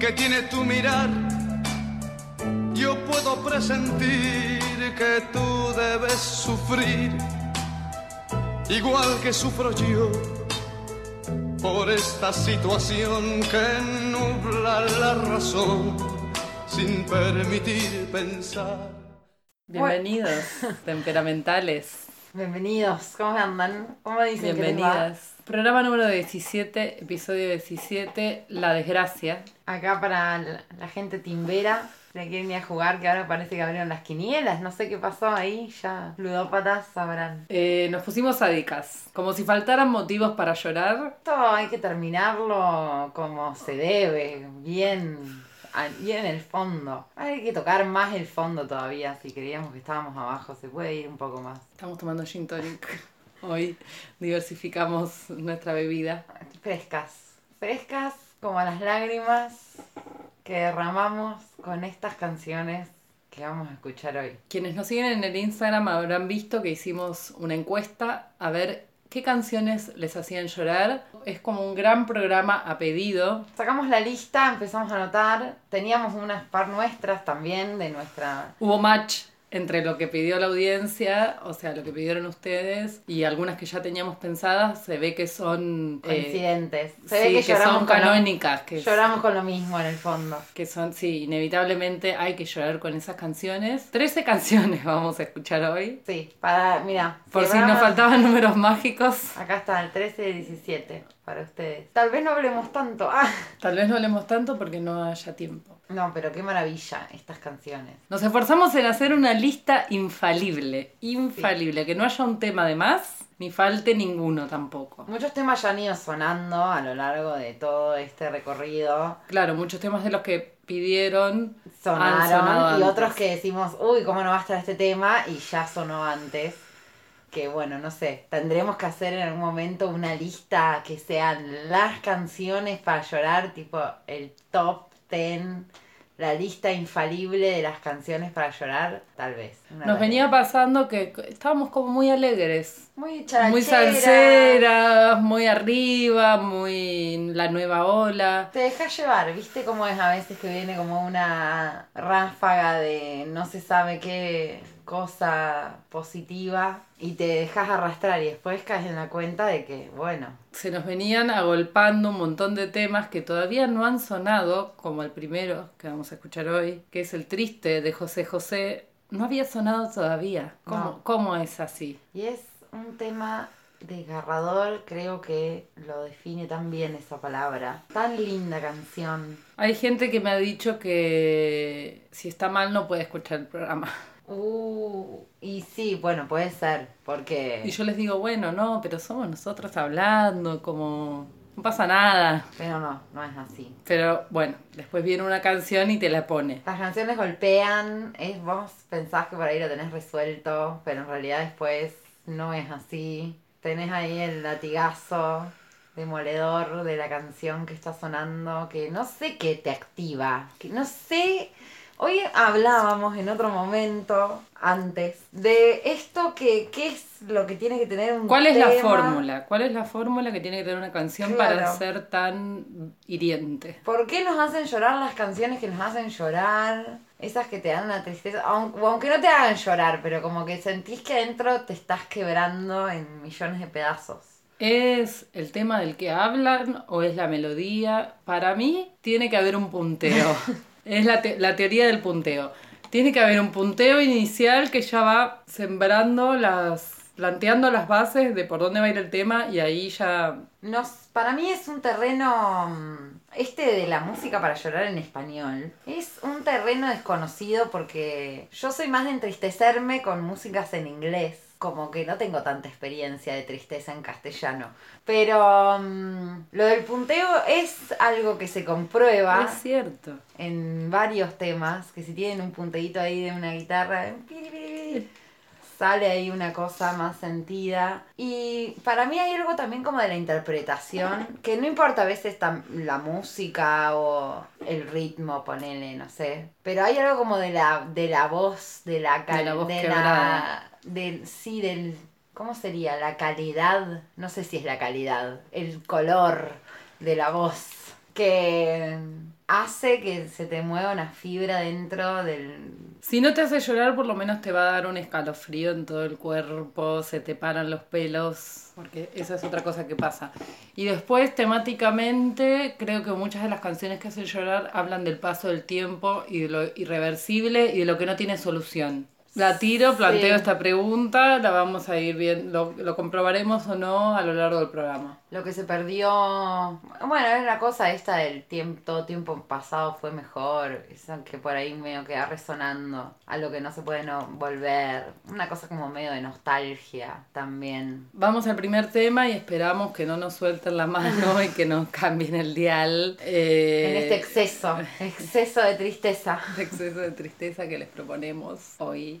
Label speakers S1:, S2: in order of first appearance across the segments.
S1: que tiene tu mirar, yo puedo presentir que tú debes sufrir, igual que sufro yo, por esta situación que nubla la razón sin permitir pensar.
S2: Bienvenidos, temperamentales.
S3: Bienvenidos, ¿cómo andan? ¿Cómo dicen que les va?
S2: Programa número 17, episodio 17, La desgracia.
S3: Acá para la, la gente timbera, le quieren ir a jugar, que ahora parece que abrieron las quinielas, no sé qué pasó ahí, ya ludópatas sabrán.
S2: Eh, nos pusimos sádicas, como si faltaran motivos para llorar.
S3: Esto hay que terminarlo como se debe, bien, bien en el fondo. Hay que tocar más el fondo todavía, si creíamos que estábamos abajo, se puede ir un poco más.
S2: Estamos tomando gin tonic. Hoy diversificamos nuestra bebida.
S3: Frescas, frescas como las lágrimas que derramamos con estas canciones que vamos a escuchar hoy.
S2: Quienes nos siguen en el Instagram habrán visto que hicimos una encuesta a ver qué canciones les hacían llorar. Es como un gran programa a pedido.
S3: Sacamos la lista, empezamos a anotar, teníamos unas par nuestras también de nuestra...
S2: Hubo match entre lo que pidió la audiencia, o sea, lo que pidieron ustedes, y algunas que ya teníamos pensadas, se ve que son... eh,
S3: Coincidentes. Se
S2: sí,
S3: ve que,
S2: que
S3: lloramos
S2: son
S3: lo-
S2: canónicas, que-
S3: lloramos con lo mismo en el fondo.
S2: que son, sí, inevitablemente hay que llorar con esas canciones. 13 canciones vamos a escuchar hoy.
S3: Sí, para, mira.
S2: Por si nos faltaban números mágicos,
S3: Acá está el 13 y 17 para ustedes. Tal vez no hablemos tanto. Ah,
S2: tal vez no hablemos tanto porque no haya tiempo.
S3: no, pero qué maravilla estas canciones.
S2: Nos esforzamos en hacer una lista infalible, infalible, que no haya un tema de más, ni falte ninguno tampoco.
S3: Muchos temas ya han ido sonando a lo largo de todo este recorrido.
S2: Claro, muchos temas de los que pidieron han
S3: sonaron
S2: sonado
S3: y
S2: antes.
S3: otros que decimos, uy, ¿cómo no va a estar este tema? Y ya sonó antes. Que bueno, no sé, tendremos que hacer en algún momento una lista que sean las canciones para llorar, tipo el top 10, la lista infalible de las canciones para llorar, tal vez.
S2: Nos venía pasando que estábamos como muy alegres.
S3: muy
S2: Muy
S3: charachera.
S2: salseras, muy arriba, muy la nueva ola.
S3: Te dejas llevar, ¿viste cómo es a veces que viene como una ráfaga de no se sabe qué cosa positiva y te dejas arrastrar y después caes en la cuenta de que, bueno,
S2: Se nos venían agolpando un montón de temas que todavía no han sonado, como el primero que vamos a escuchar hoy, que es el triste de José José. No había sonado todavía. ¿Cómo,
S3: No.
S2: cómo es así?
S3: y es un tema desgarrador, creo que lo define tan bien esa palabra. Tan linda canción.
S2: Hay gente que me ha dicho que si está mal no puede escuchar el programa.
S3: Uh, y sí, bueno, puede ser, porque...
S2: Y yo les digo, bueno, no, pero somos nosotros hablando, como no pasa nada.
S3: Pero no, no es así.
S2: Pero bueno, después viene una canción y te la pone.
S3: Las canciones golpean, es, vos pensás que por ahí lo tenés resuelto, pero en realidad después no es así. Tenés ahí el latigazo demoledor de la canción que está sonando, que no sé qué te activa, que no sé Hoy hablábamos en otro momento, antes, de esto que, ¿qué es lo que tiene que tener un
S2: ¿Cuál es la fórmula? ¿Cuál es la fórmula que tiene que tener una canción
S3: Claro.
S2: para ser tan hiriente?
S3: ¿Por qué nos hacen llorar las canciones que nos hacen llorar? Esas que te dan una tristeza, aunque no te hagan llorar, pero como que sentís que adentro te estás quebrando en millones de pedazos.
S2: ¿Es el tema del que hablan o es la melodía? Para mí tiene que haber un punteo. es la, te- la teoría del punteo. Tiene que haber un punteo inicial que ya va sembrando las... planteando las bases de por dónde va a ir el tema y ahí ya...
S3: Nos, para mí es un terreno, mm, este de la música para llorar en español, es un terreno desconocido porque yo soy más de entristecerme con músicas en inglés, como que no tengo tanta experiencia de tristeza en castellano. Pero mm, lo del punteo es algo que se comprueba
S2: Es cierto.
S3: en varios temas, que si tienen un punteíto ahí de una guitarra, sale ahí una cosa más sentida. Y para mí hay algo también como de la interpretación, que no importa a veces la música o el ritmo, ponele, no sé. Pero hay algo como de la, de la voz, de la
S2: De la voz
S3: de
S2: quebrada.
S3: Del, sí, del... ¿Cómo sería? La calidad, no sé si es la calidad, el color de la voz que hace que se te mueva una fibra dentro del...
S2: Si no te hace llorar, por lo menos te va a dar un escalofrío en todo el cuerpo, se te paran los pelos, porque esa es otra cosa que pasa. Y después, temáticamente, creo que muchas de las canciones que hacen llorar hablan del paso del tiempo y de lo irreversible y de lo que no tiene solución. La tiro, planteo
S3: Sí.
S2: esta pregunta, la vamos a ir viendo, lo, lo comprobaremos o no a lo largo del programa.
S3: Lo que se perdió... Bueno, es la cosa esta del tiempo, todo tiempo pasado fue mejor, eso que por ahí medio queda resonando, a lo que no se puede no volver, una cosa como medio de nostalgia también.
S2: Vamos al primer tema y esperamos que no nos suelten la mano y que nos cambien el dial. eh,
S3: En este exceso, exceso de tristeza.
S2: exceso de tristeza que les proponemos hoy.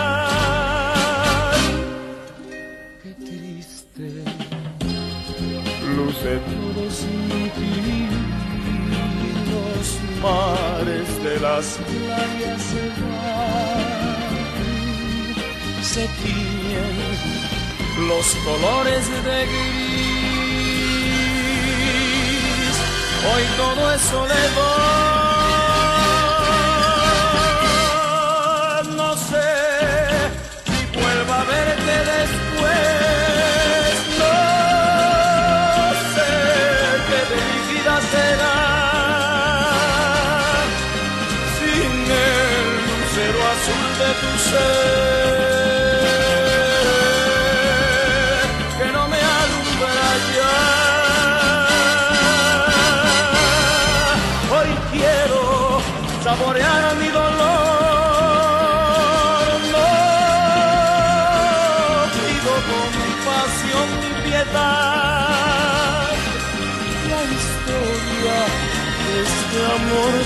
S1: Luce todo sin ti. Los mares de las playas se van, se tiñen los colores de gris. Hoy todo es soledad.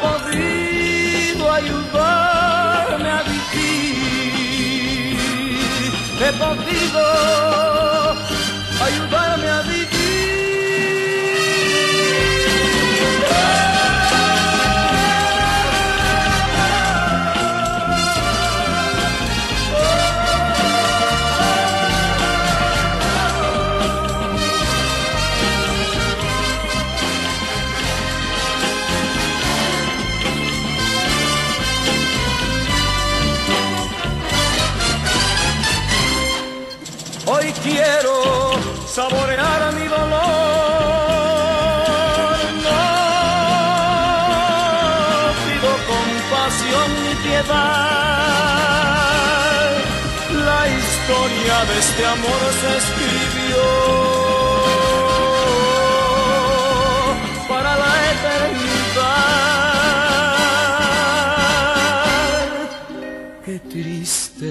S1: podido ayudarme a vivir. He podido saborear mi dolor. No pido compasión ni piedad. La historia de este amor se escribió para la eternidad. Qué triste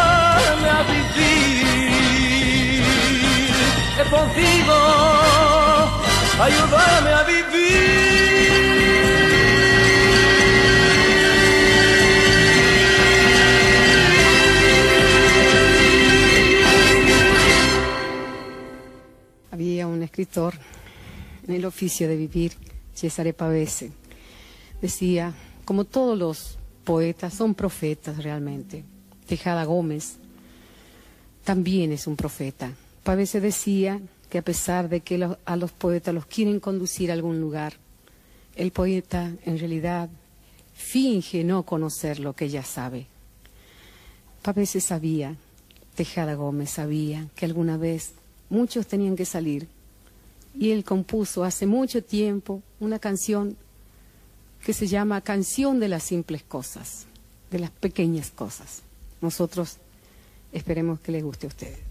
S1: he podido ayudarme a vivir.
S4: Había un escritor en el oficio de vivir, Cesare Pavese. Decía, como todos los poetas, son profetas realmente. Tejada Gómez también es un profeta. Pavese decía que a pesar de que a los poetas los quieren conducir a algún lugar, el poeta en realidad finge no conocer lo que ya sabe. Pavese sabía, Tejada Gómez sabía que alguna vez muchos tenían que salir y él compuso hace mucho tiempo una canción que se llama Canción de las simples cosas, de las pequeñas cosas. Nosotros esperemos que les guste a ustedes.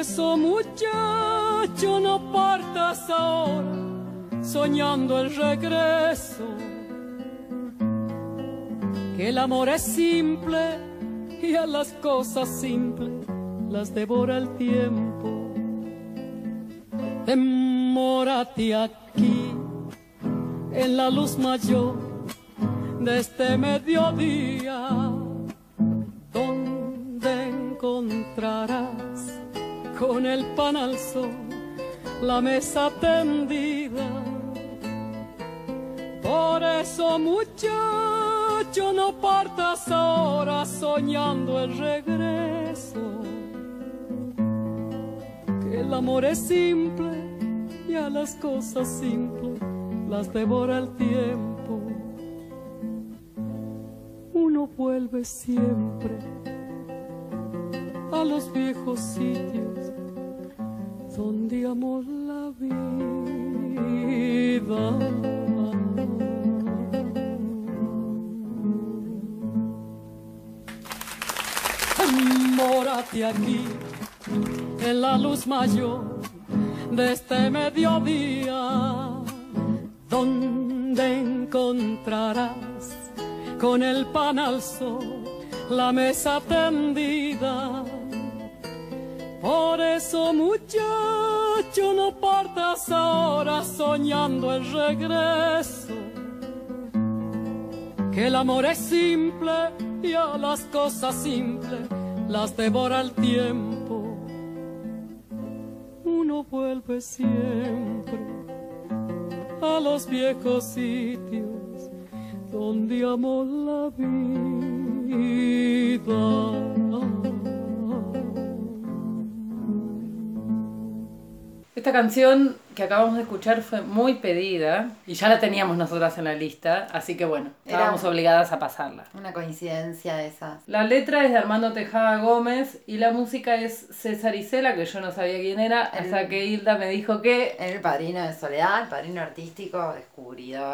S4: Eso muchacho no partas ahora soñando el regreso, que el amor es simple y a las cosas simples las devora el tiempo. Demórate aquí en la luz mayor de este mediodía, donde encontrarás con el pan al sol la mesa tendida. Por eso muchacho no partas ahora soñando el regreso, que el amor es simple y a las cosas simples las devora el tiempo. Uno vuelve siempre a los viejos sitios donde amó la vida. Mórate aquí en la luz mayor de este mediodía, donde encontrarás con el pan al sol la mesa tendida. Por eso muchacho no partas ahora soñando el regreso, que el amor es simple y a las cosas simples las devora el tiempo. Uno vuelve siempre
S5: a los viejos sitios donde amó la vida.
S2: Esta canción que acabamos de escuchar fue muy pedida y ya la teníamos nosotras en la lista, así que bueno, estábamos
S3: Era-
S2: obligadas a pasarla.
S3: Una coincidencia de esas.
S2: La letra es de Armando Tejada Gómez y la música es César Isela, que yo no sabía quién era, hasta que Hilda me dijo que
S3: El padrino de Soledad, el padrino artístico,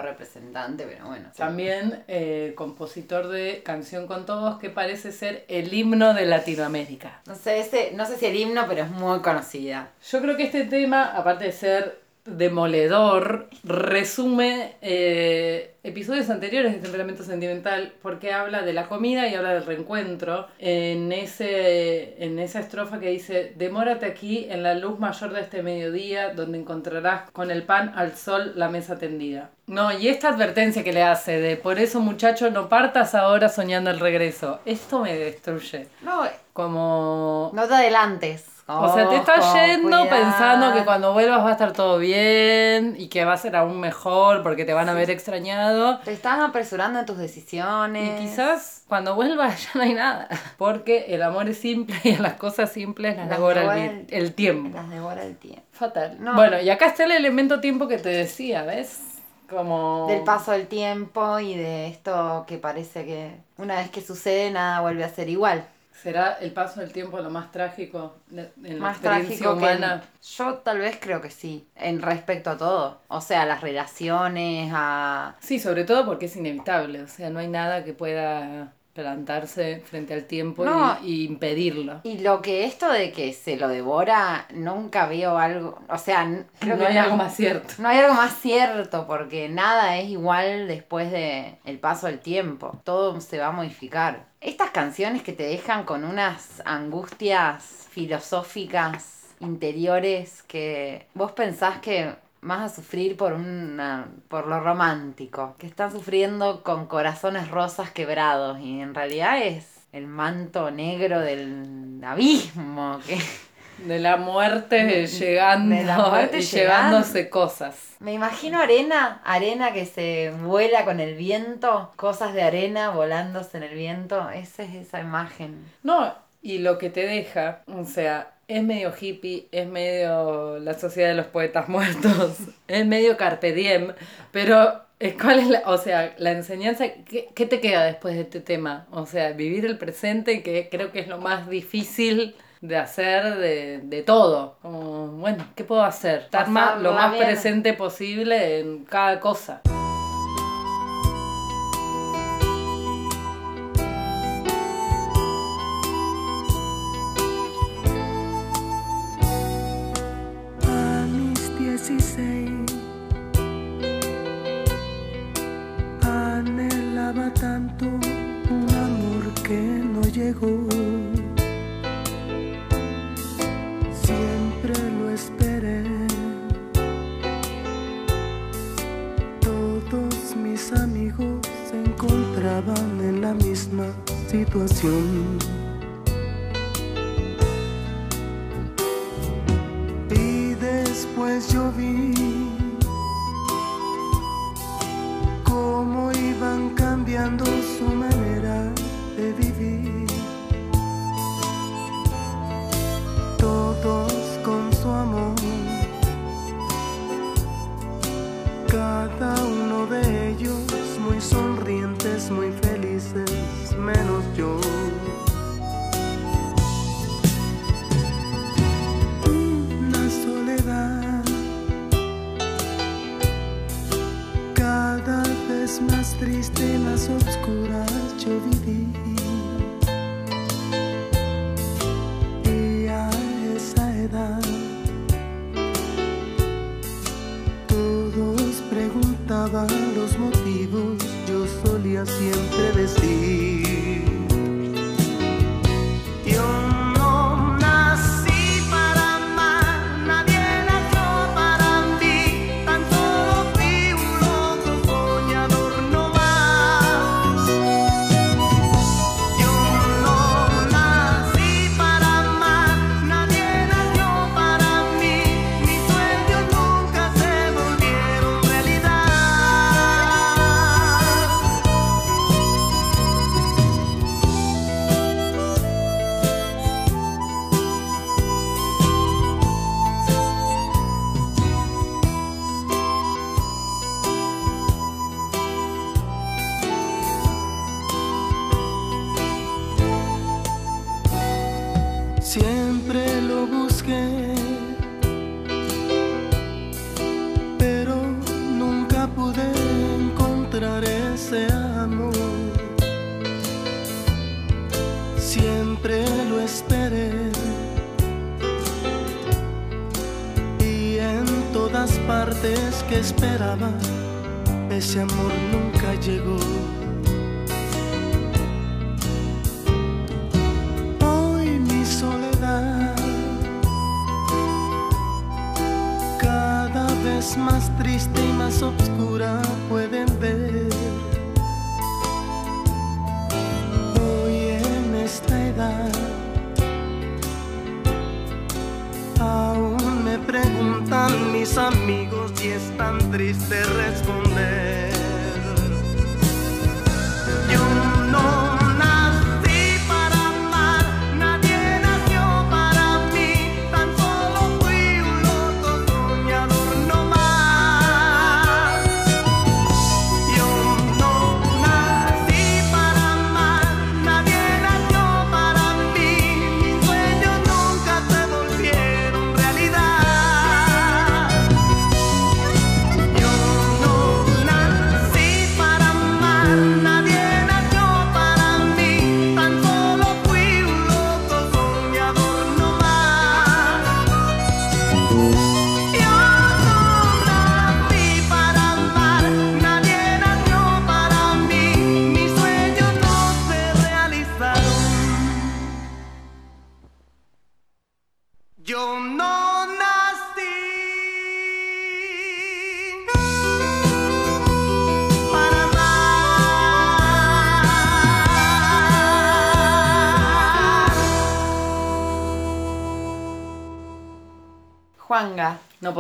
S3: representante, pero bueno. sí.
S2: también eh, compositor de Canción con Todos, que parece ser el himno de Latinoamérica.
S3: No sé, ese, no sé si el himno, pero es muy conocida.
S2: Yo creo que este tema, aparte de ser demoledor, resume eh, episodios anteriores de Temperamento Sentimental porque habla de la comida y habla del reencuentro en, ese, en esa estrofa que dice demórate aquí en la luz mayor de este mediodía donde encontrarás con el pan al sol la mesa tendida. No, y esta advertencia que le hace de por eso muchacho no partas ahora soñando el regreso, esto me destruye.
S3: No,
S2: Como...
S3: no te adelantes.
S2: O sea, te estás
S3: Ojo,
S2: yendo
S3: cuidado.
S2: pensando que cuando vuelvas va a estar todo bien y que va a ser aún mejor porque te van a ver extrañado.
S3: Te estás apresurando en tus decisiones.
S2: Y quizás cuando vuelvas ya no hay nada. Porque el amor es simple y a las cosas simples las
S3: Las
S2: devora el,
S3: devora
S2: vi- el tiempo.
S3: Las devora el tiempo.
S2: Fatal.
S3: No.
S2: Bueno, y acá está el elemento tiempo que te decía, ¿ves? Como...
S3: Del paso del tiempo y de esto que parece que una vez que sucede nada vuelve a ser igual.
S2: ¿Será el paso del tiempo lo más trágico de- en la
S3: Más
S2: experiencia
S3: trágico que...
S2: humana?
S3: Yo tal vez creo que sí, en respecto a todo. O sea, a las relaciones, a...
S2: Sí, sobre todo porque es inevitable, o sea, no hay nada que pueda plantarse frente al tiempo y-
S3: No.
S2: y, impedirlo.
S3: Y lo que esto de que se lo devora, nunca veo algo... O sea, creo
S2: no
S3: que
S2: hay algo más cierto.
S3: No hay algo más cierto porque nada es igual después de el paso del tiempo. Todo se va a modificar. Estas canciones que te dejan con unas angustias filosóficas interiores que vos pensás que vas a sufrir por una por lo romántico, que están sufriendo con corazones rosas quebrados y en realidad es el manto negro del abismo que
S2: De la muerte llegando
S3: de la muerte
S2: llevándose cosas.
S3: Me imagino arena, arena que se vuela con el viento, cosas de arena volándose en el viento. Esa es esa imagen.
S2: No, y lo que te deja, o sea, es medio hippie, es medio la sociedad de los poetas muertos, es medio carpe diem, pero ¿cuál es la, o sea, la enseñanza? ¿qué, qué te queda después de este tema? O sea, vivir el presente, que creo que es lo más difícil de hacer de, de todo. Como, bueno, ¿qué puedo hacer? Estar más, lo más
S3: bien.
S2: presente posible en cada cosa.
S5: 16 anhelaba tanto un amor que no llegó. Siempre lo esperé. Todos mis amigos se encontraban en la misma situación triste, amigos y es tan triste responder.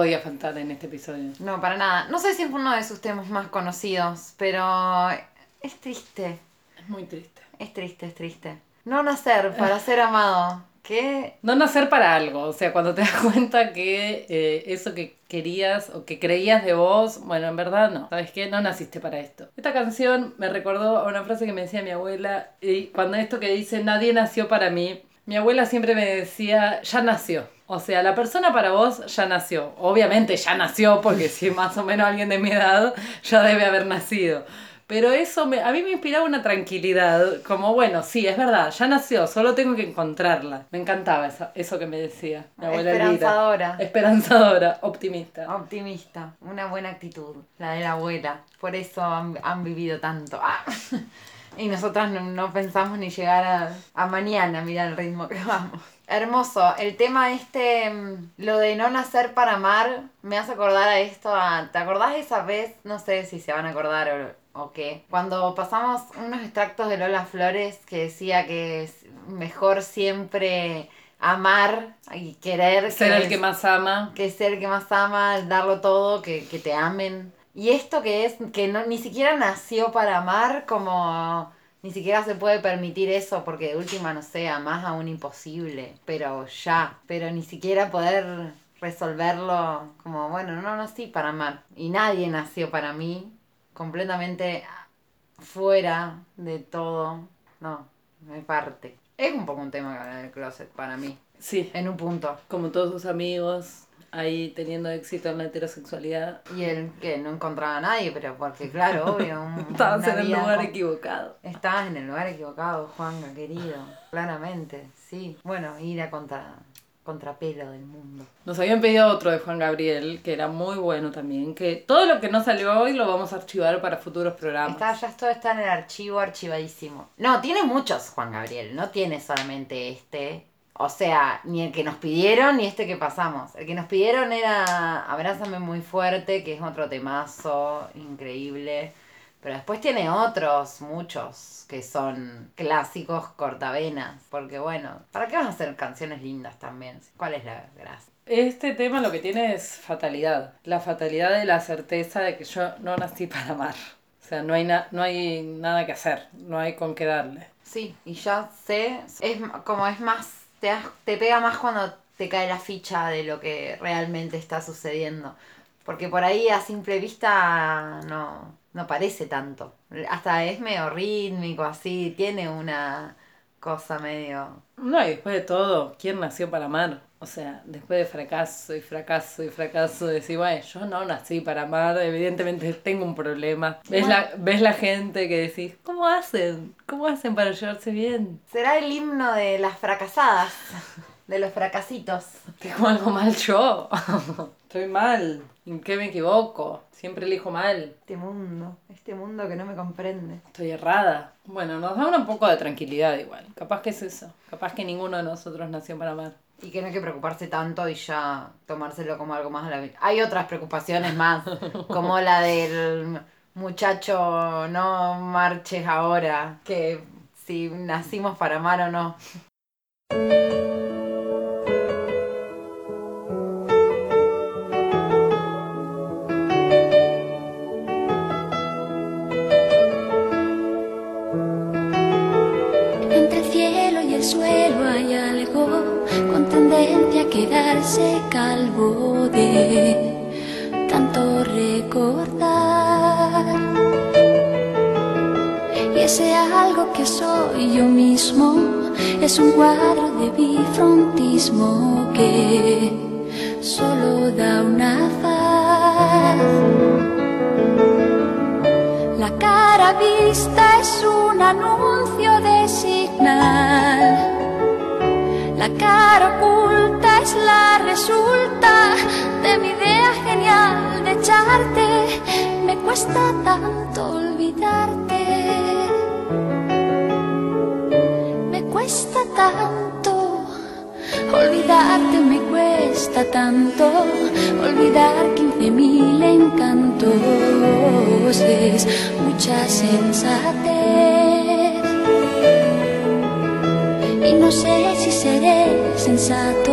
S2: Podía faltar en este episodio.
S3: No, para nada. No sé si es uno de sus temas más conocidos, pero es triste.
S2: Es muy triste.
S3: Es triste, es triste. No nacer para ser amado. ¿Qué?
S2: No nacer para algo, o sea, cuando te das cuenta que eh, eso que querías o que creías de vos, bueno, en verdad no, ¿sabes qué? No naciste para esto. Esta canción me recordó a una frase que me decía mi abuela, y cuando esto que dice, nadie nació para mí, mi abuela siempre me decía, ya nació. O sea, la persona para vos ya nació. Obviamente ya nació, porque si más o menos alguien de mi edad ya debe haber nacido. Pero eso me, a mí me inspiraba una tranquilidad, como bueno, sí, es verdad, ya nació, solo tengo que encontrarla. Me encantaba eso, eso que me decía mi abuela.
S3: Esperanzadora.
S2: Esperanzadora, optimista.
S3: Optimista. Una buena actitud. La de la abuela. Por eso han, han vivido tanto. Ah. Y nosotras no, no pensamos ni llegar a, a mañana, mira el ritmo que vamos. Hermoso. El tema este, mm, lo de no nacer para amar, me hace acordar a esto. a- ¿Te acordás de esa vez? No sé si se van a acordar o, o qué. Cuando pasamos unos extractos de Lola Flores que decía que es mejor siempre amar y querer
S2: Ser el
S3: es-
S2: que más ama.
S3: que ser el que más ama, darlo todo, que, que te amen. Y esto que es, que no, ni siquiera nació para amar, como ni siquiera se puede permitir eso, porque de última, no sé, más aún imposible, pero ya, pero ni siquiera poder resolverlo como, bueno, no nací para amar. Y nadie nació para mí, completamente fuera de todo. No, me parte. Es un poco un tema que del closet para mí,
S2: Sí,
S3: en un punto.
S2: como todos sus amigos, ahí teniendo éxito en la heterosexualidad.
S3: Y él que no encontraba a nadie, pero porque claro, obvio, un-
S2: Estabas en el lugar
S3: con-
S2: equivocado.
S3: Estabas en el lugar equivocado, Juanga, querido. Claramente, sí. Bueno, ir a contra, contrapelo del mundo.
S2: Nos habían pedido otro de Juan Gabriel, que era muy bueno también, que todo lo que no salió hoy lo vamos a archivar para futuros programas.
S3: Está, ya todo está en el archivo, archivadísimo. No, tiene muchos Juan Gabriel, no tiene solamente este. O sea, ni el que nos pidieron ni este que pasamos. El que nos pidieron era Abrázame muy fuerte, que es otro temazo increíble. Pero después tiene otros, muchos, que son clásicos cortavenas. Porque bueno, ¿para qué vas a hacer canciones lindas también? ¿Cuál es la gracia?
S2: Este tema lo que tiene es fatalidad. La fatalidad de la certeza de que yo no nací para amar. O sea, no hay, na- no hay nada que hacer, no hay con qué darle.
S3: Sí, y ya sé, es como es más, te, te pega más cuando te cae la ficha de lo que realmente está sucediendo. Porque por ahí a simple vista no, no parece tanto. Hasta es medio rítmico, así, tiene una cosa medio...
S2: No, y después de todo, ¿quién nació para amar? O sea, después de fracaso y fracaso y fracaso, decir, bueno, yo no nací para amar, evidentemente tengo un problema. Ves la, ves la gente que decís, ¿cómo hacen? ¿Cómo hacen para llevarse bien?
S3: Será el himno de las fracasadas, de los fracasitos.
S2: Tengo algo mal yo. Estoy mal. ¿En qué me equivoco? Siempre elijo mal.
S3: Este mundo, este mundo que no me comprende.
S2: Estoy errada. Bueno, nos da un poco de tranquilidad igual. Capaz que es eso. Capaz que ninguno de nosotros nació para amar.
S3: Y que no hay que preocuparse tanto y ya tomárselo como algo más a la vida. Hay otras preocupaciones más, como la del muchacho no marches ahora, que si nacimos para amar o no.
S6: Quedarse calvo de tanto recordar. Y ese algo que soy yo mismo es un cuadro de bifrontismo que solo da una faz. La cara vista es un anuncio de señal. La cara oculta es la resulta de mi idea genial de echarte. Me cuesta tanto olvidarte. Me cuesta tanto olvidarte, me cuesta tanto olvidar quince mil encantos. Es mucha sensatez. Y no sé si seré sensato,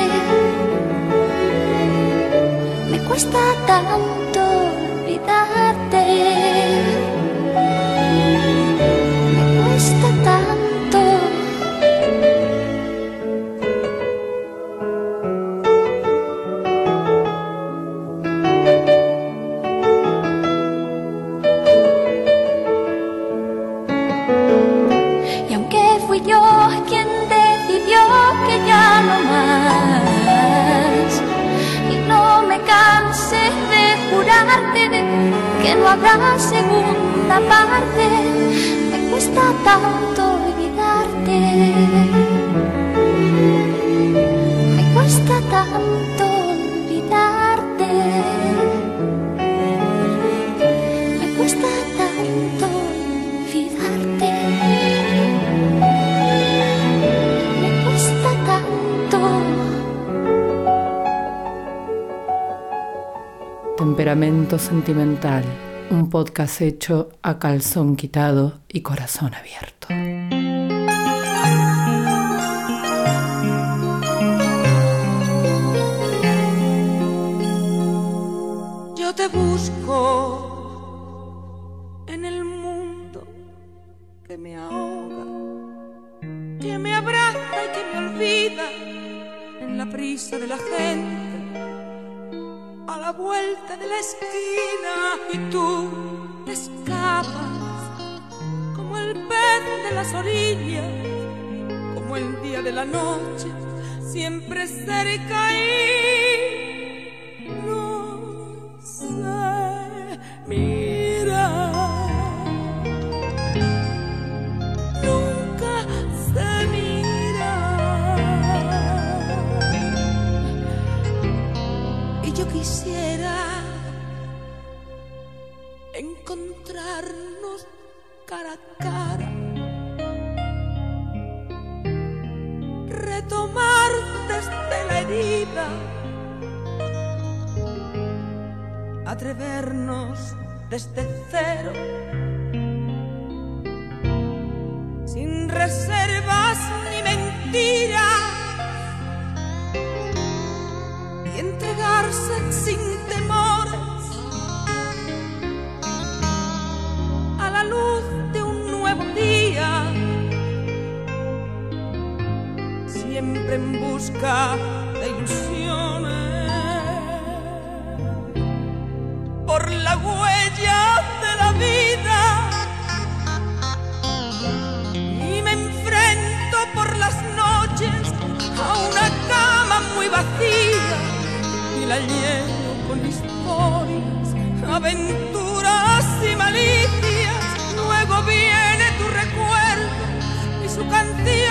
S6: Cuesta tanto olvidarte. parte que no habrá segunda parte, me cuesta tanto olvidarte, me cuesta tanto.
S2: Temperamento sentimental. Un podcast hecho a calzón quitado y corazón abierto.
S7: Y tú escapas como el pez de las orillas, como el día de la noche, siempre cerca y atrevernos desde cero, sin reservas ni mentiras, y entregarse sin temores. A la luz de un nuevo día, siempre en busca Por la huella de la vida y me enfrento por las noches a una cama muy vacía y la lleno con historias, aventuras y malicias. Luego viene tu recuerdo y su canción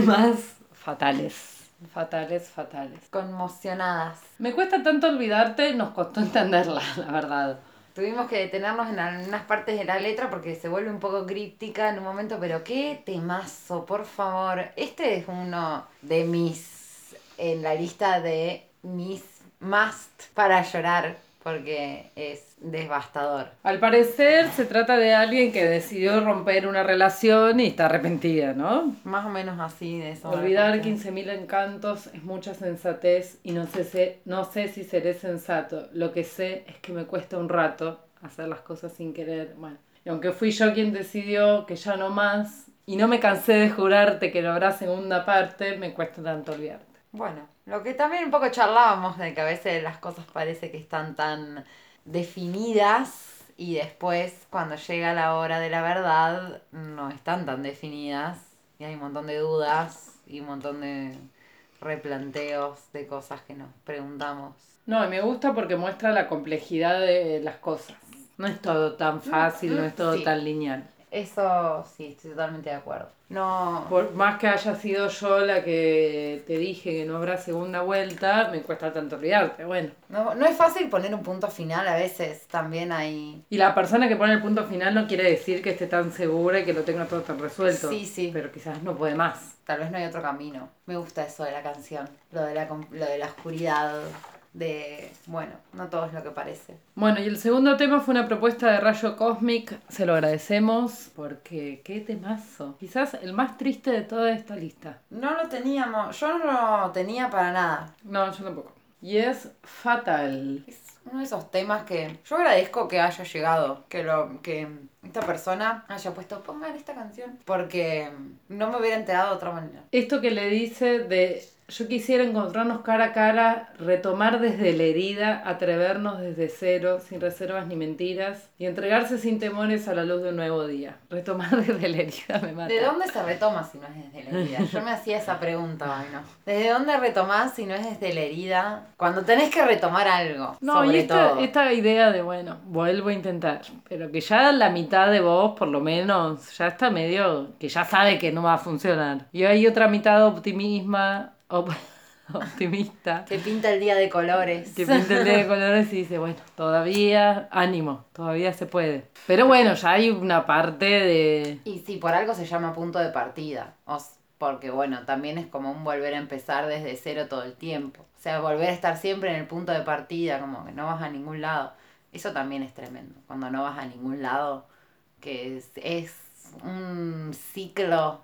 S2: temas fatales. Fatales, fatales.
S3: Conmocionadas.
S2: Me cuesta tanto olvidarte, nos costó entenderla, la verdad.
S3: Tuvimos que detenernos en algunas partes de la letra porque se vuelve un poco críptica en un momento, pero qué temazo, por favor. Este es uno de mis, en la lista de mis must para llorar, porque es devastador.
S2: Al parecer se trata de alguien que decidió romper una relación y está arrepentida, ¿no?
S3: Más o menos así de eso.
S2: Olvidar
S3: porque-
S2: 15.000 encantos es mucha sensatez y no sé, si- no sé si seré sensato. Lo que sé es que me cuesta un rato hacer las cosas sin querer. Bueno, y aunque fui yo quien decidió que ya no más y no me cansé de jurarte que no habrá segunda parte, me cuesta tanto olvidarte.
S3: Bueno, lo que también un poco charlábamos de que a veces las cosas parece que están tan definidas y después cuando llega la hora de la verdad no están tan definidas y hay un montón de dudas y un montón de replanteos de cosas que nos preguntamos.
S2: No, y me gusta porque muestra la complejidad de las cosas. No es todo tan fácil, no es todo
S3: Sí.
S2: tan lineal.
S3: Eso sí, estoy totalmente de acuerdo. No.
S2: Por más que haya sido yo la que te dije que no habrá segunda vuelta, me cuesta tanto olvidarte, bueno.
S3: No, no es fácil poner un punto final, a veces también hay...
S2: Y la persona que pone el punto final no quiere decir que esté tan segura y que lo tenga todo tan resuelto.
S3: Sí, sí.
S2: Pero quizás no puede más.
S3: Tal vez no hay otro camino. Me gusta eso de la canción, lo de la, lo de la oscuridad, de... Bueno, no todo es lo que parece.
S2: Bueno, y el segundo tema fue una propuesta de Rayo Cosmic. Se lo agradecemos porque qué temazo. Quizás el más triste de toda esta lista.
S3: No lo teníamos, yo no lo tenía para nada.
S2: No, yo tampoco. Y es Fatal.
S3: Es uno de esos temas que yo agradezco que haya llegado, que lo que esta persona haya puesto, pongan esta canción, porque no me hubiera enterado de otra manera.
S2: Esto que le dice de yo quisiera encontrarnos cara a cara, retomar desde la herida, atrevernos desde cero, sin reservas ni mentiras, y entregarse sin temores a la luz de un nuevo día. Retomar desde la herida me mata.
S3: ¿De dónde se retoma si no es desde la herida? Yo me hacía esa pregunta hoy, ¿no? ¿Desde dónde retomás si no es desde la herida? Cuando tenés que retomar algo,
S2: No,
S3: sobre
S2: y esta,
S3: todo.
S2: esta idea de, bueno, vuelvo a intentar, pero que ya la mitad de vos, por lo menos, ya está medio, que ya sabe que no va a funcionar. Y hay otra mitad optimisma, op- optimista,
S3: Que pinta el día de colores.
S2: que pinta el día de colores y dice, bueno, todavía, ánimo, todavía se puede. Pero bueno, ya hay una parte de...
S3: Y sí, por algo se llama punto de partida. O porque bueno, también es como un volver a empezar desde cero todo el tiempo. O sea, volver a estar siempre en el punto de partida, como que no vas a ningún lado. Eso también es tremendo. Cuando no vas a ningún lado, que es, es un ciclo,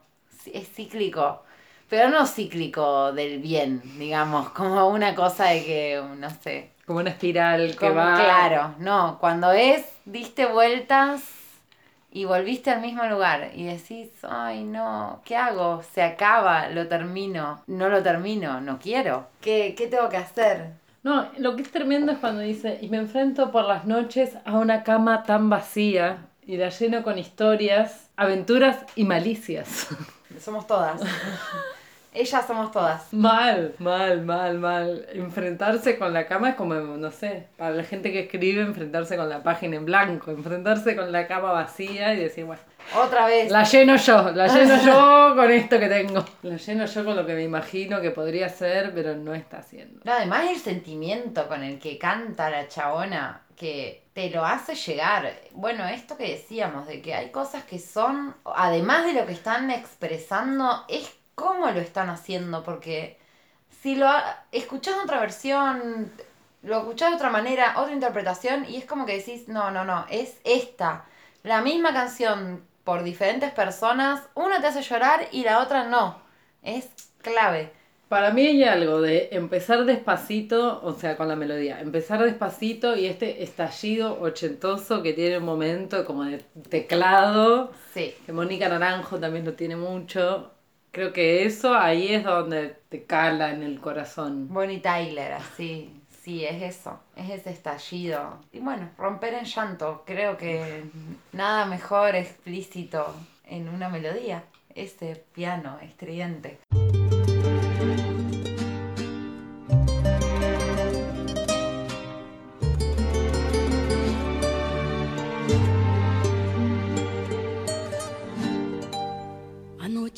S3: es cíclico. Pero no cíclico del bien, digamos, como una cosa de que, no sé,
S2: Como una espiral que
S3: como-
S2: va...
S3: Claro, no, cuando es, diste vueltas y volviste al mismo lugar y decís, ay no, ¿qué hago? Se acaba, lo termino, no lo termino, no quiero. ¿Qué, qué tengo que hacer?
S2: No, lo que es tremendo es cuando dice, y me enfrento por las noches a una cama tan vacía y la lleno con historias, aventuras y malicias.
S3: Somos todas. Ellas somos todas.
S2: mal, mal, mal, mal. Enfrentarse con la cama es como, no sé, para la gente que escribe, enfrentarse con la página en blanco, enfrentarse con la cama vacía y decir, bueno,
S3: Otra vez.
S2: la lleno yo, la lleno yo con esto que tengo. La lleno yo con lo que me imagino que podría ser, pero no está haciendo.
S3: No, además el sentimiento con el que canta la chabona, que te lo hace llegar. Bueno, esto que decíamos, de que hay cosas que son, además de lo que están expresando, es cómo lo están haciendo, porque si lo ha- escuchás otra versión, lo escuchás de otra manera, otra interpretación, y es como que decís, no, no, no, es esta, la misma canción por diferentes personas, una te hace llorar y la otra no. Es clave.
S2: Para mí hay algo de empezar despacito, o sea, con la melodía, empezar despacito y este estallido ochentoso que tiene un momento como de teclado,
S3: Sí.
S2: que Mónica Naranjo también lo tiene mucho. Creo que eso ahí es donde te cala en el corazón.
S3: Bonnie Tyler, así. Sí, es eso. Es ese estallido. Y bueno, romper en llanto. Creo que nada mejor explícito en una melodía. Ese piano estridente.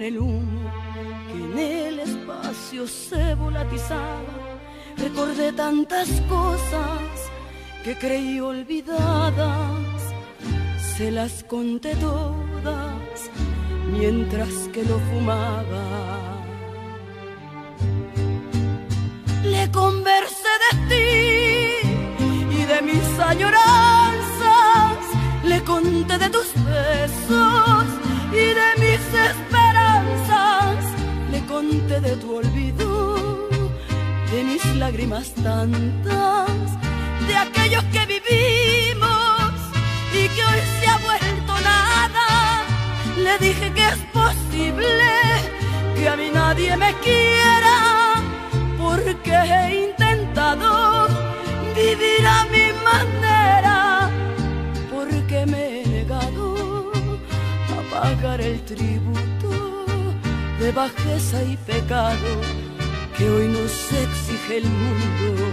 S8: el humo que en el espacio se volatizaba, recordé tantas cosas que creí olvidadas, se las conté todas mientras que lo fumaba. Le conversé de ti y de mis añoranzas, le conté de tus besos de tu olvido, de mis lágrimas tantas, de aquellos que vivimos y que hoy se ha vuelto nada. posible que a mí nadie me quiera, porque he intentado vivir a mi manera, porque me he negado a pagar el tributo de bajeza y pecado que hoy nos exige el mundo,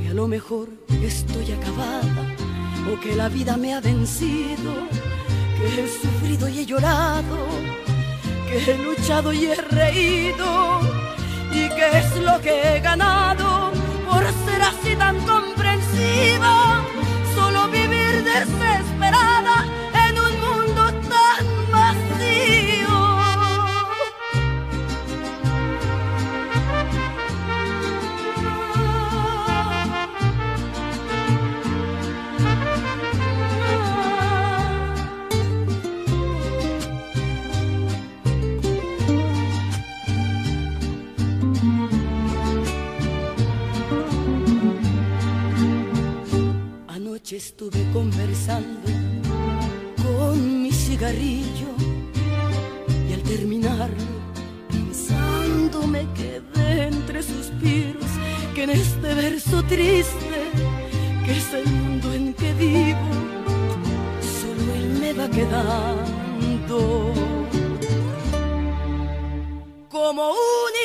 S8: que a lo mejor estoy acabada o que la vida me ha vencido, que he sufrido y he llorado, que he luchado y he reído, y que es lo que he ganado por ser así tan comprensiva, solo vivir desesperada Estuve conversando con mi cigarrillo y al terminarlo pensando me quedé entre suspiros que en este verso triste que es el mundo en que vivo solo él me va quedando. Como único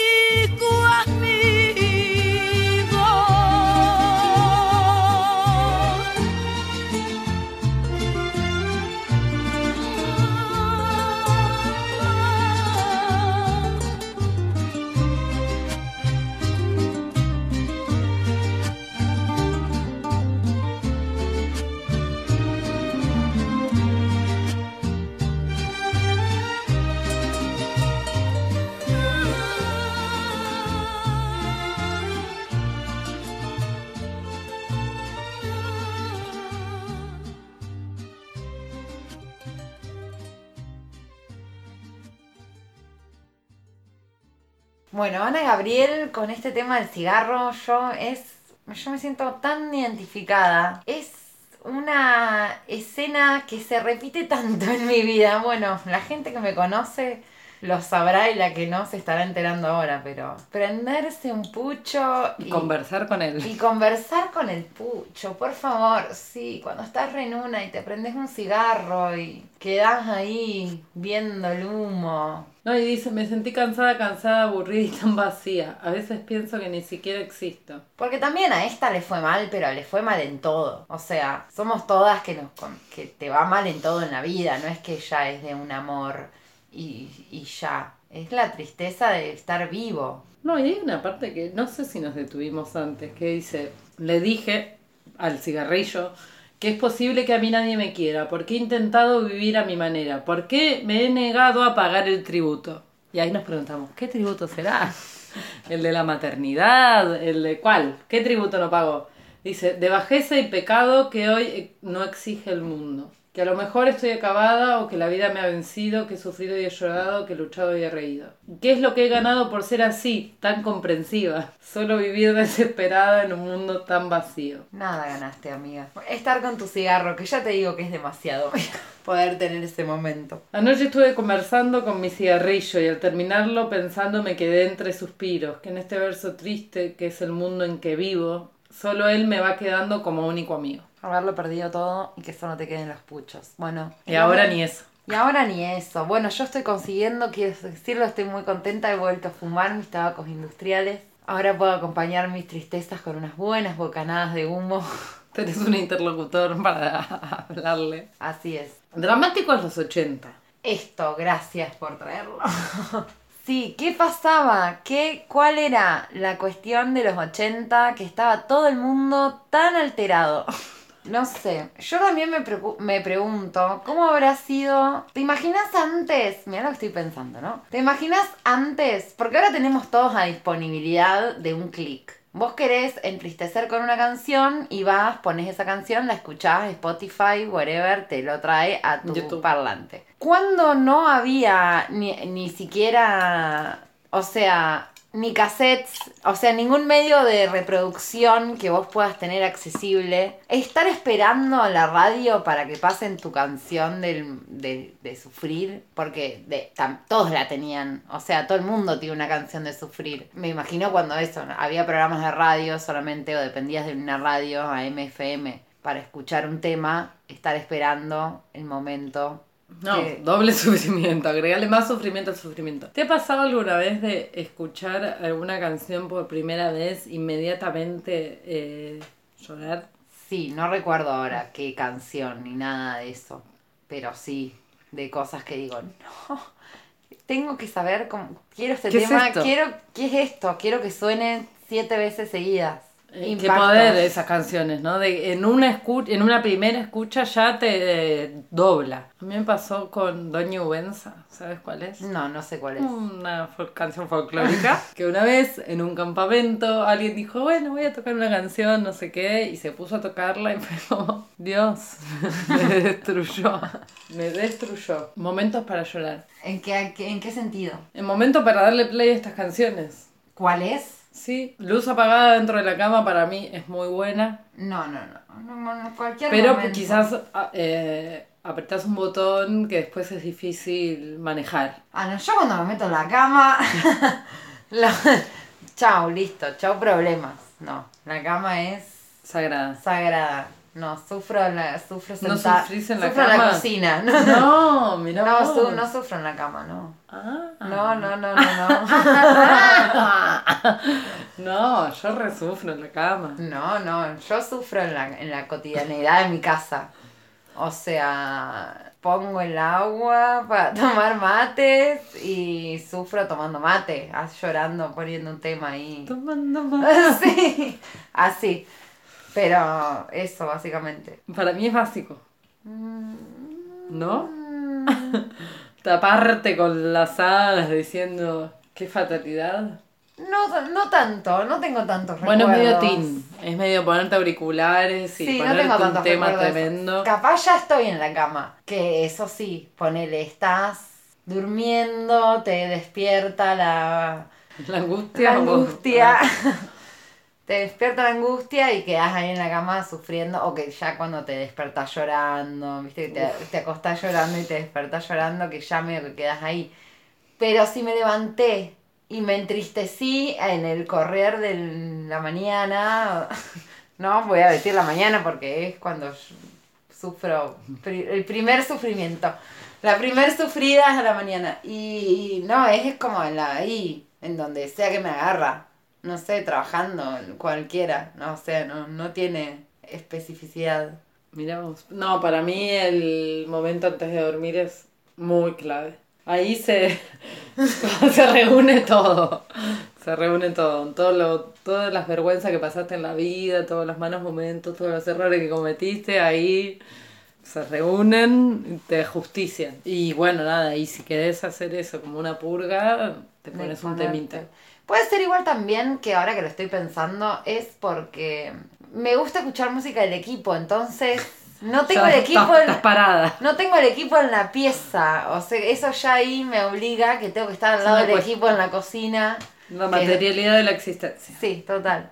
S3: Bueno, Ana Gabriel con este tema del cigarro, yo es. Yo me siento tan identificada. Es una escena que se repite tanto en mi vida. Bueno, la gente que me conoce lo sabrá y la que no se estará enterando ahora, pero prenderse un pucho
S2: Y conversar con él.
S3: y conversar con el pucho, por favor, sí, cuando estás re en una y te prendes un cigarro y quedas ahí viendo el humo.
S2: No, y dice, me sentí cansada, cansada, aburrida y tan vacía. A veces pienso que ni siquiera existo.
S3: Porque también a esta le fue mal, pero le fue mal en todo. O sea, somos todas que nos que te va mal en todo en la vida, no es que ya es de un amor y, ya. Es la tristeza de estar vivo.
S2: No, y hay una parte que no sé si nos detuvimos antes, que dice, le dije al cigarrillo que es posible que a mí nadie me quiera, porque he intentado vivir a mi manera, porque me he negado a pagar el tributo. Y ahí nos preguntamos, ¿qué tributo será? ¿El de la maternidad? ¿El de cuál? ¿Qué tributo no pagó? Dice, de bajeza y pecado que hoy no exige el mundo. Que a lo mejor estoy acabada o que la vida me ha vencido, que he sufrido y he llorado, que he luchado y he reído. ¿Qué es lo que he ganado por ser así, tan comprensiva? Solo vivir desesperada en un mundo tan vacío.
S3: Nada ganaste, amiga. Estar con tu cigarro, que ya te digo que es demasiado poder tener ese momento.
S2: Anoche estuve conversando con mi cigarrillo y al terminarlo pensando me quedé entre suspiros, que en este verso triste que es el mundo en que vivo, solo él me va quedando como único amigo.
S3: Haberlo perdido todo y que solo te queden los puchos. Bueno.
S2: Y ahora ni eso.
S3: Y ahora ni eso. Bueno, yo estoy consiguiendo, quiero decirlo, estoy muy contenta. He vuelto a fumar mis tabacos industriales. Ahora puedo acompañar mis tristezas con unas buenas bocanadas de humo.
S2: Tenés un interlocutor para hablarle.
S3: Así es.
S2: Dramáticos los 80.
S3: Esto, gracias por traerlo. Sí, ¿qué pasaba? ¿Qué, ¿Cuál era la cuestión de los 80 que estaba todo el mundo tan alterado? No sé, yo también me, me pregunto, ¿cómo habrá sido? ¿Te imaginas antes? Mira lo que estoy pensando, ¿no? ¿Te imaginas antes? Porque ahora tenemos todos a disponibilidad de un clic. Vos querés entristecer con una canción y vas, pones esa canción, la escuchás, Spotify, whatever, te lo trae a tu
S2: YouTube.
S3: parlante. Cuando no había ni, ni siquiera, o sea, ni cassettes, o sea, ningún medio de reproducción que vos puedas tener accesible. Estar esperando la radio para que pasen tu canción del- de, de sufrir, porque de- todos la tenían, o sea, todo el mundo tiene una canción de sufrir. Me imagino cuando eso, había programas de radio solamente o dependías de una radio a MFM para escuchar un tema, estar esperando el momento.
S2: No,
S3: que-
S2: doble sufrimiento, agregale más sufrimiento al sufrimiento. ¿Te ha pasado alguna vez de escuchar alguna canción por primera vez inmediatamente eh, llorar?
S3: Sí, no recuerdo ahora qué canción ni nada de eso, pero sí, de cosas que digo, no, tengo que saber cómo, quiero este
S2: ¿Qué es
S3: tema, quiero, ¿qué es esto? Quiero que suene siete veces seguidas.
S2: Eh, Qué poder esas canciones, ¿no? De, en, una escu- en una primera escucha ya te eh, dobla. A mí me pasó con Doña Ubenza, ¿sabes cuál es?
S3: No, no sé cuál es.
S2: Una fol- canción folclórica que una vez en un campamento alguien dijo, bueno, voy a tocar una canción, no sé qué, y se puso a tocarla y fue como, Dios, me destruyó, me destruyó. Momentos para llorar.
S3: ¿En qué, en qué sentido?
S2: El momento para darle play a estas canciones.
S3: ¿Cuál es?
S2: Sí, luz apagada dentro de la cama para mí es muy buena,
S3: No, no, no, no, no, cualquier
S2: pero
S3: momento.
S2: quizás ah, eh, apretás un botón que después es difícil manejar.
S3: Ah, no, yo cuando me meto en la cama. la- Chau, listo, chau problemas. No, la cama es
S2: Sagrada.
S3: sagrada. No, sufro, en la, sufro
S2: ¿No
S3: sentada.
S2: sufrís en la
S3: sufro en la cocina. No, no,
S2: mira
S3: no, su- no sufro en la cama, no.
S2: Ah.
S3: No, no, no, no, no.
S2: No, yo resufro en la cama.
S3: No, no, yo sufro en la, en la cotidianidad de mi casa. O sea, pongo el agua para tomar mates y sufro tomando mate, llorando, poniendo un tema ahí.
S2: Tomando más.
S3: Sí, así. Pero eso, básicamente.
S2: Para mí es básico. ¿No? Taparte con las alas diciendo qué fatalidad.
S3: No, no tanto, no tengo tantos
S2: Bueno, es medio
S3: recuerdos.
S2: teen. Es medio ponerte auriculares y
S3: Sí, no
S2: ponerte
S3: tengo
S2: un tema
S3: recuerdos.
S2: tremendo.
S3: Capaz ya estoy en la cama. Que eso sí, ponele, estás durmiendo, te despierta la,
S2: La angustia.
S3: la
S2: o-
S3: angustia. te despierta la angustia y quedas ahí en la cama sufriendo. O que ya cuando te despertás llorando, viste, que te, te acostás llorando y te despertás llorando, que ya medio que quedas ahí. Pero si me levanté y me entristecí en el correr de la mañana, no voy a decir la mañana porque es cuando sufro el primer sufrimiento. La primer sufrida es a la mañana. Y no, es como en la, ahí, en donde sea que me agarra. No sé, trabajando, cualquiera. No, o sea, no, no tiene especificidad.
S2: Mirá vos. No, para mí el momento antes de dormir es muy clave. Ahí se, se reúne todo. Se reúne todo. Todo lo, todas las vergüenzas que pasaste en la vida, todos los malos momentos, todos los errores que cometiste, ahí se reúnen y te justician. Y bueno, nada, y si querés hacer eso como una purga, te pones un temita.
S3: Puede ser igual también que ahora que lo estoy pensando es porque me gusta escuchar música del equipo, entonces no tengo el equipo
S2: estás,
S3: en,
S2: estás parada.
S3: no tengo el equipo en la pieza, o sea, eso ya ahí me obliga que tengo que estar al lado del
S2: cuestión-
S3: equipo en la cocina.
S2: La materialidad de la existencia.
S3: Sí, total.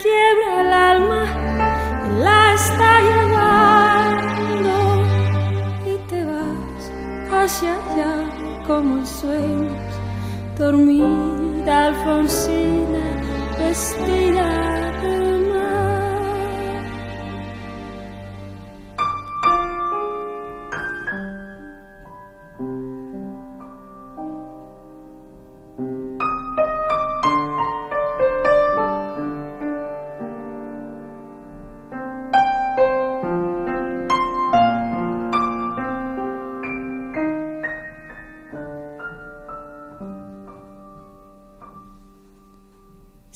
S9: requiebra el alma la está llevando. Y te vas hacia allá como sueños dormida Alfonsina, vestida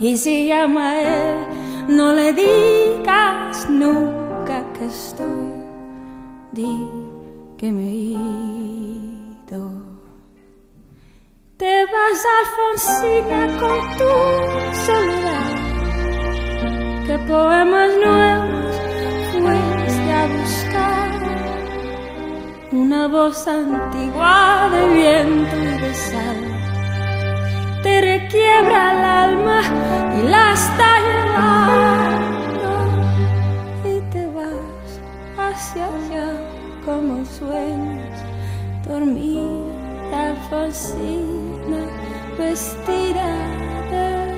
S9: Y si llama a él, no le digas nunca que estoy. Di que me he ido. Te vas, Alfonsina, con tu soledad. ¿Qué poemas nuevos fuiste a buscar? Una voz antigua de viento y de sal te requiebra el alma y la está llevando y te vas hacia allá como sueños dormida Alfonsina vestida de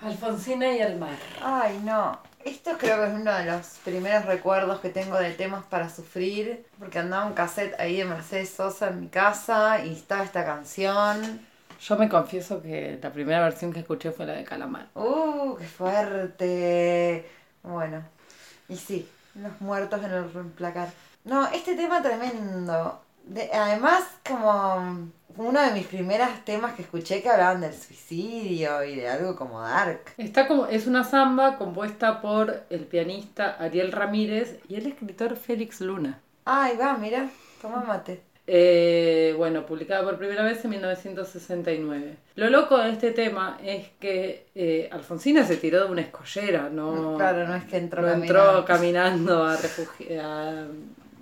S2: Alfonsina y el mar.
S3: Ay, no. Esto creo que es uno de los primeros recuerdos que tengo de temas para sufrir, porque andaba un cassette ahí de Mercedes Sosa en mi casa y estaba esta canción.
S2: Yo me confieso que la primera versión que escuché fue la de Calamar.
S3: ¡Uh, qué fuerte! Bueno, y sí, los muertos en el placar. No, este tema tremendo. De- además, como uno de mis primeros temas que escuché que hablaban del suicidio y de algo como dark.
S2: Está como, es una samba compuesta por el pianista Ariel Ramírez y el escritor Félix Luna.
S3: Ay, va, mira, toma mate.
S2: Eh, bueno, publicada por primera vez en 1969. Lo loco de este tema es que eh, Alfonsina se tiró de una escollera, no,
S3: Claro, no es que entró
S2: no
S3: caminando.
S2: entró caminando a, a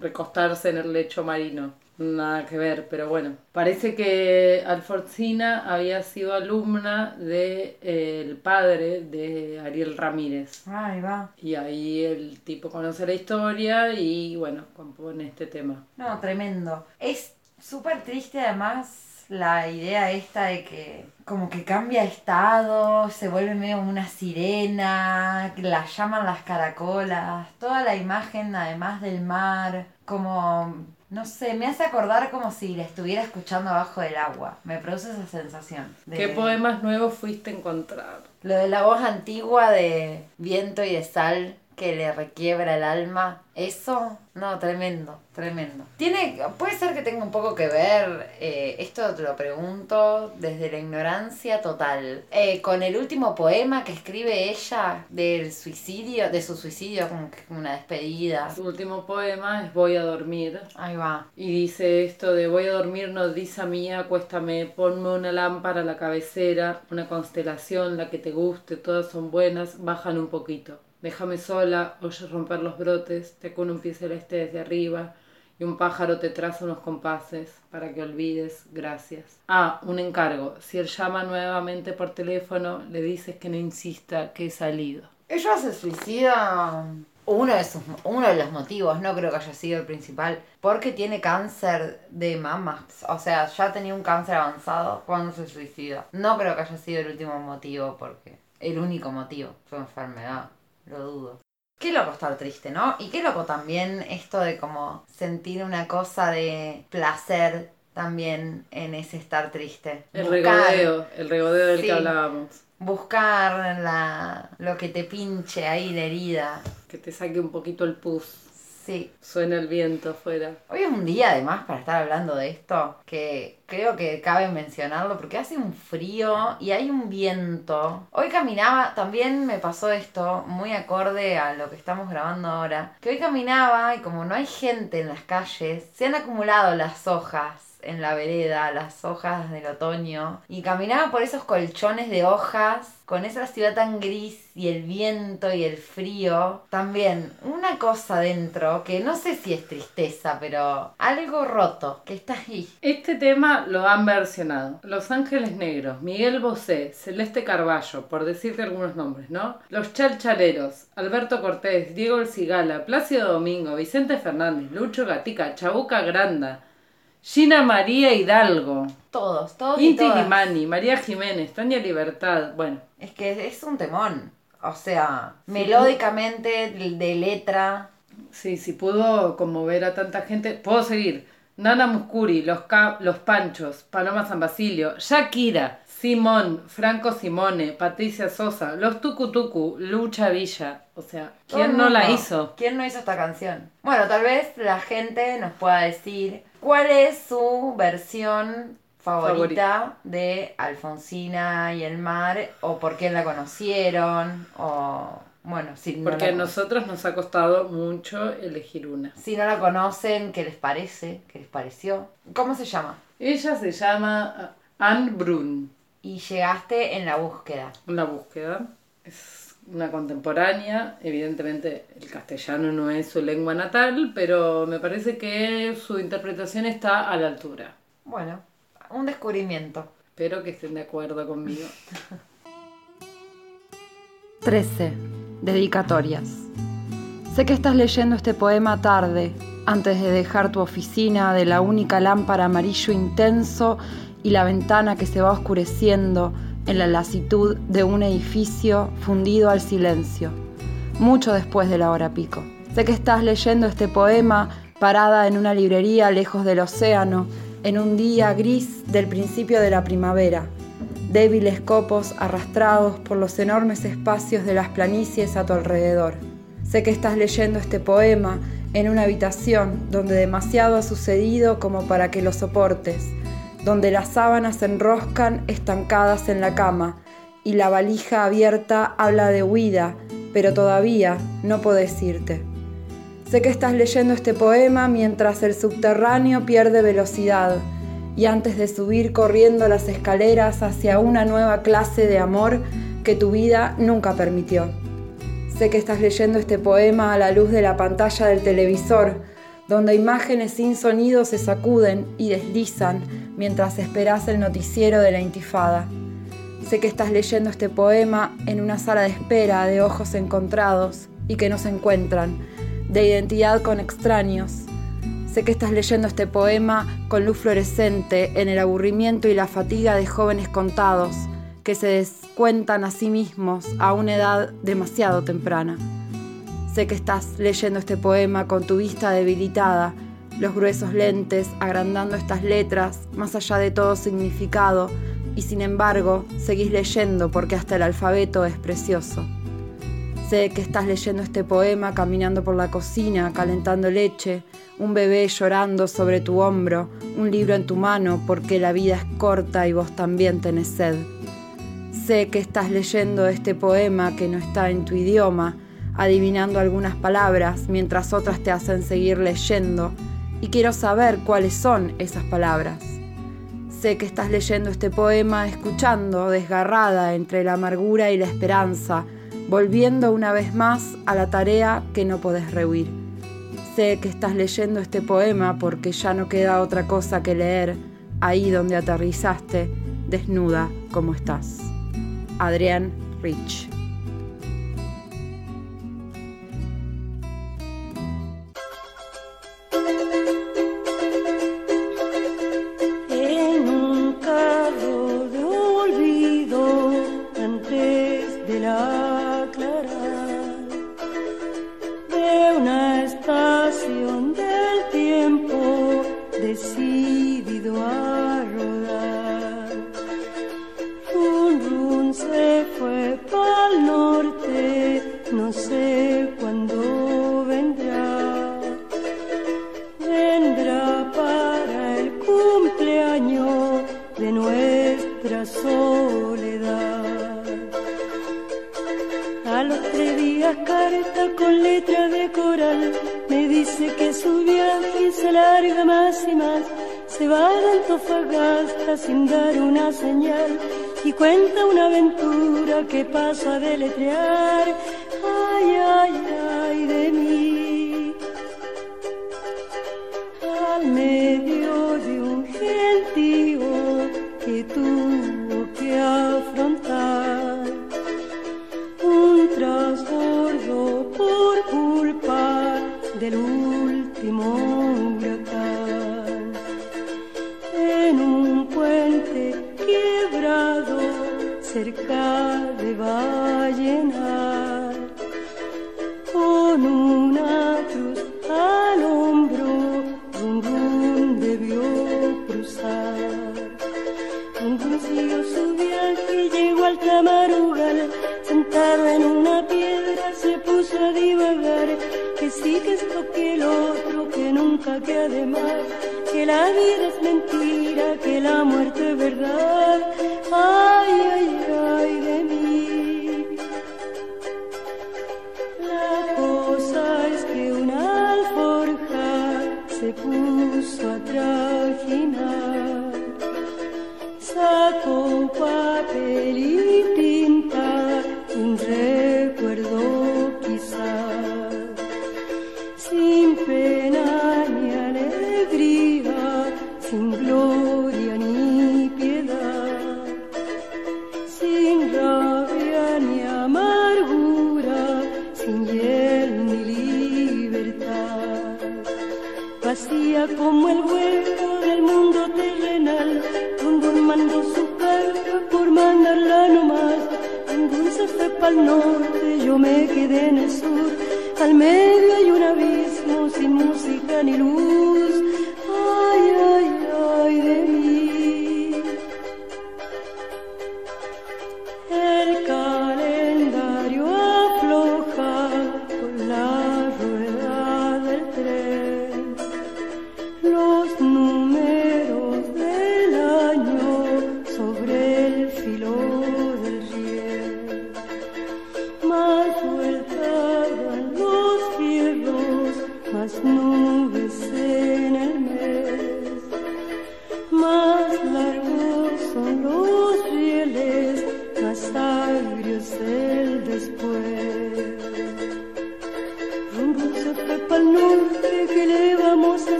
S2: recostarse en el lecho marino. Nada que ver, pero bueno. Parece que Alfonsina había sido alumna del de, eh, el padre de Ariel Ramírez.
S3: Ay, va.
S2: Y ahí el tipo conoce la historia y bueno, compone este tema.
S3: No, tremendo. Es súper triste además la idea esta de que como que cambia estado, se vuelve medio una sirena, que la llaman las caracolas, toda la imagen además del mar, como, no sé, me hace acordar como si la estuviera escuchando abajo del agua. Me produce esa sensación. de-
S2: ¿Qué poemas nuevos fuiste a encontrar?
S3: Lo de la voz antigua de viento y de sal que le requiebra el alma. Eso, no, tremendo, tremendo. Tiene, puede ser que tenga un poco que ver, eh, esto te lo pregunto desde la ignorancia total, eh, con el último poema que escribe ella del suicidio, de su suicidio, como una despedida.
S2: Su último poema es Voy a dormir.
S3: Ahí va.
S2: Y dice esto de voy a dormir, nodriza mía, acuéstame, ponme una lámpara a la cabecera, una constelación, la que te guste, todas son buenas, bajan un poquito. Déjame sola, oyes romper los brotes, te con un pie celeste desde arriba y un pájaro te traza unos compases para que olvides, gracias. Ah, un encargo, si él llama nuevamente por teléfono, le dices que no insista, que he salido.
S3: Ella se suicida. Uno de, sus, uno de los motivos, no creo que haya sido el principal, porque tiene cáncer de mama. O sea, ya tenía un cáncer avanzado cuando se suicida. No creo que haya sido el último motivo, porque el único motivo, su enfermedad, lo dudo. Qué loco estar triste, ¿no? Y qué loco también esto de como sentir una cosa de placer también en ese estar triste.
S2: El
S3: Buscar-
S2: regodeo, el regodeo del
S3: Sí.
S2: que hablábamos.
S3: Buscar la, lo que te pinche ahí la herida.
S2: Que te saque un poquito el pus.
S3: Sí.
S2: Suena el viento afuera.
S3: Hoy es un día además para estar hablando de esto que creo que cabe mencionarlo porque hace un frío y hay un viento. Hoy caminaba, también me pasó esto muy acorde a lo que estamos grabando ahora, que hoy caminaba y como no hay gente en las calles, se han acumulado las hojas en la vereda, las hojas del otoño, y caminaba por esos colchones de hojas, con esa ciudad tan gris y el viento y el frío. También una cosa dentro que no sé si es tristeza, pero algo roto que está ahí.
S2: Este tema lo han versionado Los Ángeles Negros, Miguel Bosé, Celeste Carballo, por decirte algunos nombres, ¿no? Los Chalchaleros, Alberto Cortés, Diego El Cigala, Plácido Domingo, Vicente Fernández, Lucho Gatica, Chabuca Granda, Gina María Hidalgo,
S3: Todos, todos y
S2: Inti. Limani, María Jiménez, Tania Libertad, bueno,
S3: Es que es un temón. O sea, melódicamente, de de letra.
S2: Sí, si pudo conmover a tanta gente. Puedo seguir. Nana Muscuri, Los, Ca- Los Panchos, Paloma San Basilio, Shakira, Simón, Franco Simone, Patricia Sosa, Los Tucutucu, Lucha Villa. O sea, ¿quién no la hizo?
S3: ¿Quién no hizo esta canción? Bueno, tal vez la gente nos pueda decir cuál es su versión favorita, de Alfonsina y el mar, o por qué la conocieron, o bueno, si no,
S2: Porque
S3: la,
S2: a nosotros nos ha costado mucho elegir una.
S3: si no la conocen, ¿qué les parece? ¿Qué les pareció? ¿Cómo se llama?
S2: Ella se llama Anne Brun.
S3: Y llegaste en la búsqueda.
S2: Una búsqueda. Es una contemporánea. Evidentemente el castellano no es su lengua natal, pero me parece que su interpretación está a la altura.
S3: Bueno, un descubrimiento.
S2: Espero que estén de acuerdo conmigo.
S10: 13. Dedicatorias. Sé que estás leyendo este poema tarde, antes de dejar tu oficina de la única lámpara amarillo intenso y la ventana que se va oscureciendo en la lasitud de un edificio fundido al silencio, mucho después de la hora pico. Sé que estás leyendo este poema parada en una librería lejos del océano, en un día gris del principio de la primavera, débiles copos arrastrados por los enormes espacios de las planicies a tu alrededor. Sé que estás leyendo este poema en una habitación donde demasiado ha sucedido como para que lo soportes, donde las sábanas se enroscan estancadas en la cama y la valija abierta habla de huida, pero todavía no podés irte. Sé que estás leyendo este poema mientras el subterráneo pierde velocidad y antes de subir corriendo las escaleras hacia una nueva clase de amor que tu vida nunca permitió. Sé que estás leyendo este poema a la luz de la pantalla del televisor, donde imágenes sin sonido se sacuden y deslizan mientras esperas el noticiero de la intifada. Sé que estás leyendo este poema en una sala de espera de ojos encontrados y que no se encuentran, de identidad con extraños. Sé que estás leyendo este poema con luz fluorescente en el aburrimiento y la fatiga de jóvenes contados que se descuentan a sí mismos a una edad demasiado temprana. Sé que estás leyendo este poema con tu vista debilitada, los gruesos lentes agrandando estas letras más allá de todo significado, y sin embargo seguís leyendo porque hasta el alfabeto es precioso.
S11: Sé que estás leyendo este poema caminando por la cocina, calentando leche, un bebé llorando sobre tu hombro, un libro en tu mano porque la vida es corta y vos también tenés sed. Sé que estás leyendo este poema que no está en tu idioma, adivinando algunas palabras mientras otras te hacen seguir leyendo y quiero saber cuáles son esas palabras. Sé que estás leyendo este poema escuchando, desgarrada entre la amargura y la esperanza, volviendo una vez más a la tarea que no podés rehuir. Sé que estás leyendo este poema porque ya no queda otra cosa que leer ahí donde aterrizaste, desnuda como estás. Adrián Rich.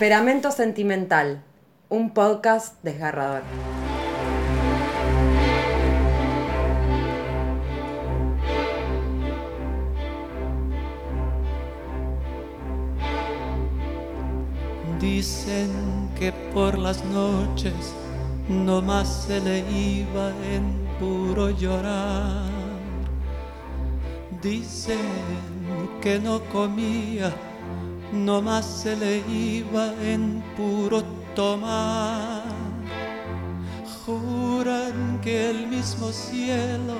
S11: Temperamento Sentimental, un podcast desgarrador.
S12: Dicen que por las noches no más se le iba en puro llorar. Dicen que no comía, nomás se le iba en puro tomar. Juran que el mismo cielo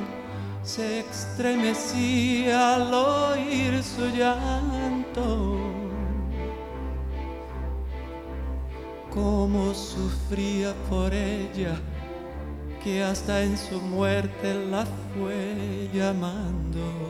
S12: se estremecía al oír su llanto. Cómo sufría por ella, que hasta en su muerte la fue llamando.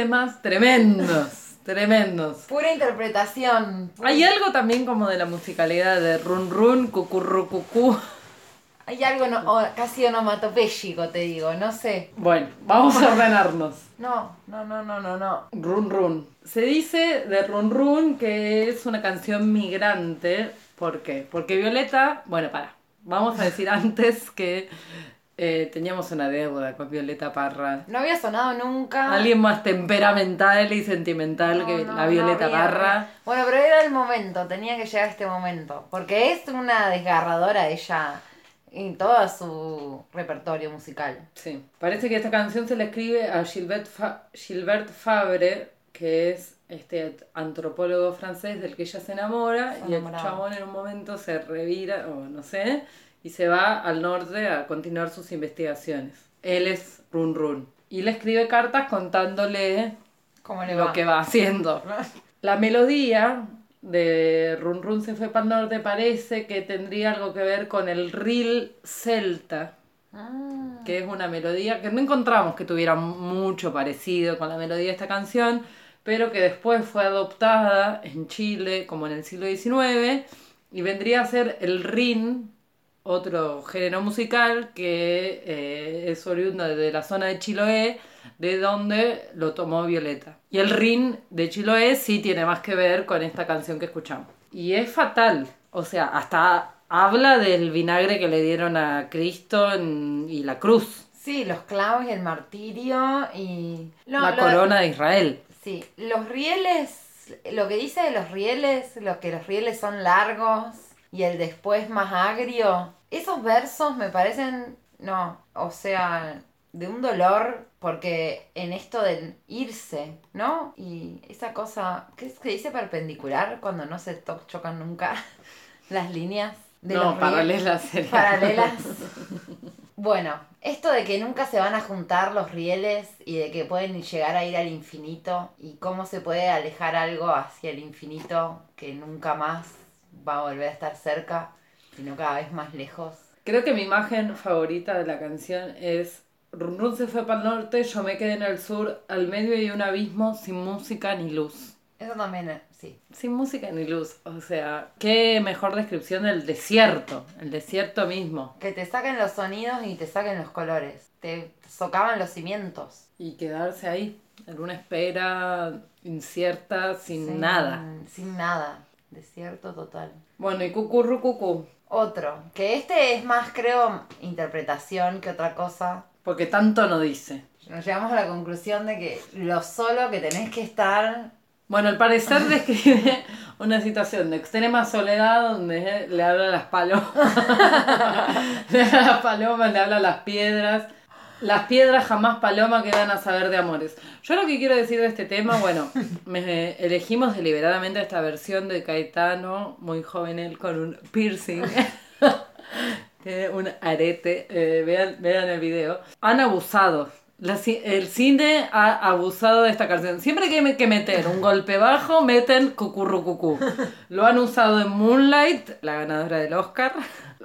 S2: temas tremendos, tremendos.
S3: Pura interpretación.
S2: Hay algo también como de la musicalidad de run run, cucurru cucú.
S3: Hay algo no- o- casi onomatopéyico, te digo, no sé.
S2: Bueno, vamos a ordenarnos.
S3: No, no, no, no, no, no.
S2: Run Run. Se dice de Run Run que es una canción migrante. ¿Por qué? Porque Violeta, bueno, para, vamos a decir antes que eh, teníamos una deuda con Violeta Parra.
S3: No había sonado nunca.
S2: Alguien más temperamental y sentimental
S3: No,
S2: que
S3: no,
S2: la
S3: no
S2: Violeta
S3: había.
S2: Parra.
S3: Bueno, pero era el momento, tenía que llegar este momento. Porque es una desgarradora ella en todo su repertorio musical.
S2: Sí. Parece que esta canción se la escribe a Gilbert, Fa- Gilbert Fabre, que es este antropólogo francés del que ella se enamora, y el chabón en un momento se revira, o no sé, y se va al norte a continuar sus investigaciones. Él es Run Run. Y le escribe cartas contándole
S3: ¿Cómo le
S2: lo
S3: va?
S2: que va haciendo. La melodía de Run Run se fue para el norte parece que tendría algo que ver con el reel celta,
S3: Ah,
S2: que es una melodía que no encontramos que tuviera mucho parecido con la melodía de esta canción, pero que después fue adoptada en Chile como en el siglo XIX y vendría a ser el rin otro género musical que eh, es oriundo de la zona de Chiloé, de donde lo tomó Violeta. Y el rin de Chiloé sí tiene más que ver con esta canción que escuchamos. Y es fatal, o sea, hasta habla del vinagre que le dieron a Cristo en- y la cruz,
S3: Sí, los clavos y el martirio y... No,
S2: la corona de Israel.
S3: Sí, los rieles, lo que dice de los rieles, lo que los rieles son largos y el después más agrio, esos versos me parecen, no, o sea, de un dolor, porque en esto del irse, ¿no? Y esa cosa, ¿qué se dice perpendicular cuando no se chocan nunca las líneas? De
S2: No, paralelas.
S3: Paralelas. Bueno, esto de que nunca se van a juntar los rieles y de que pueden llegar a ir al infinito y cómo se puede alejar algo hacia el infinito que nunca más va a volver a estar cerca, sino cada vez más lejos.
S2: Creo que mi imagen favorita de la canción es Run Run se fue para el norte, yo me quedé en el sur, al medio hay un abismo sin música ni luz.
S3: Eso también, eh, sí.
S2: Sin música ni luz, o sea, qué mejor descripción del desierto, el desierto mismo.
S3: Que te saquen los sonidos y te saquen los colores. Te socavan los cimientos.
S2: Y quedarse ahí, en una espera incierta, sin,
S3: Sin-
S2: nada.
S3: Sin nada. Desierto total.
S2: Bueno, y cucurru cucú,
S3: Otro, que este es más, creo, interpretación que otra cosa.
S2: porque tanto no dice.
S3: Nos llegamos a la conclusión de que lo solo que tenés que estar.
S2: Bueno, al parecer describe una situación de extrema soledad donde le habla a las palomas. le habla a las palomas, le habla a las piedras. Las piedras jamás paloma que van a saber de amores. Yo lo que quiero decir de este tema, bueno, me elegimos deliberadamente esta versión de Caetano, muy joven él, con un piercing. Tiene un arete, eh, vean, vean el video. Han abusado. La el cine ha abusado de esta canción. Siempre que hay que meter un golpe bajo, meten cucurru cucú. Lo han usado en Moonlight, la ganadora del Oscar.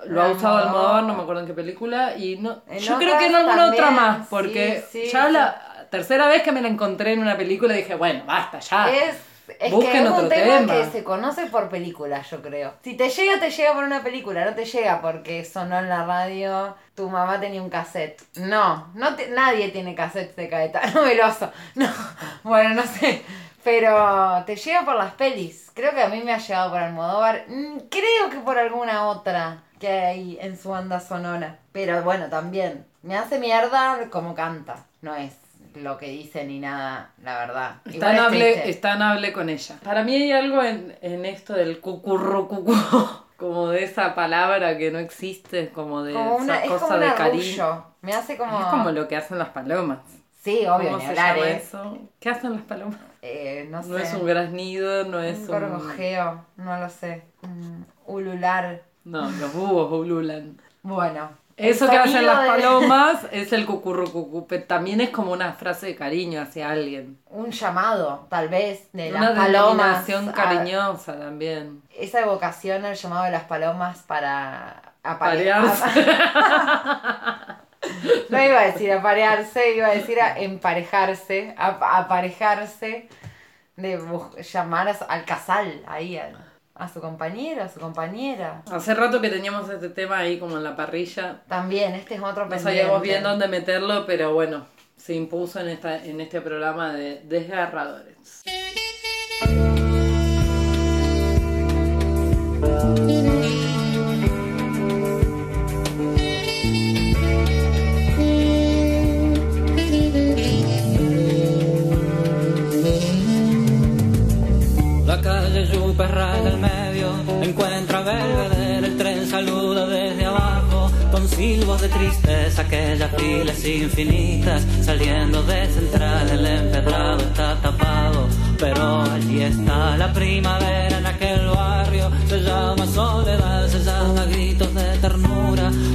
S2: Lo ha usado
S3: Almodóvar.
S2: No me acuerdo en qué película. Y no,
S3: En
S2: yo creo que en alguna otra más,
S3: sí,
S2: porque
S3: sí,
S2: ya
S3: sí.
S2: la tercera vez que me la encontré en una película dije, bueno, basta, ya.
S3: Es, es que es un tema,
S2: tema.
S3: que se conoce por película, yo creo. Si te llega, te llega por una película, no te llega porque sonó en la radio, tu mamá tenía un cassette. No, no te- nadie tiene cassette de Caetano Veloso. No, bueno, no sé. Pero te llega por las pelis. Creo que a mí me ha llegado por Almodóvar. Mm, Creo que por alguna otra que hay en su banda sonora. Pero bueno, también. Me hace mierda como canta. No es lo que dice ni nada, la verdad.
S2: Es
S3: Igual
S2: tan,
S3: es
S2: hable, es tan hable con ella. Para mí hay algo en, en esto del cucurro cucú, como de esa palabra que no existe, como de
S3: como una,
S2: esa
S3: es
S2: cosa
S3: como un
S2: de cariño.
S3: Me hace como.
S2: Es como lo que hacen las palomas.
S3: Sí, obvio,
S2: ¿Cómo
S3: ni
S2: se
S3: hablar,
S2: llama
S3: ¿eh?
S2: eso? ¿Qué hacen las palomas?
S3: Eh, no sé.
S2: No es un graznido, no es
S3: un
S2: un...
S3: gorgojeo, no lo sé. Un ulular.
S2: No, los búhos ululan.
S3: Bueno.
S2: Eso que hacen las
S3: de-
S2: palomas es el cucurru cucú, pero también es como una frase de cariño hacia alguien.
S3: Un llamado, tal vez, de
S2: Una
S3: las palomas.
S2: denominación
S3: a-
S2: cariñosa también.
S3: esa evocación al llamado de las palomas para apare-
S2: Parearse.
S3: No iba a decir aparearse, iba a decir a emparejarse, a- aparejarse, de llamar al casal, ahí, a su compañero, a su compañera.
S2: Hace rato que teníamos este tema ahí como en la parrilla.
S3: También, este es otro
S2: No sabíamos bien dónde meterlo, pero bueno, se impuso en, esta, en este programa de Desgarradores.
S13: La calle al medio, encuentra a Belvedere, el tren saluda desde abajo, con silbos de tristeza, aquellas filas infinitas, saliendo de central, el empedrado está tapado, pero allí está la primavera en aquel barrio, se llama soledad, se llama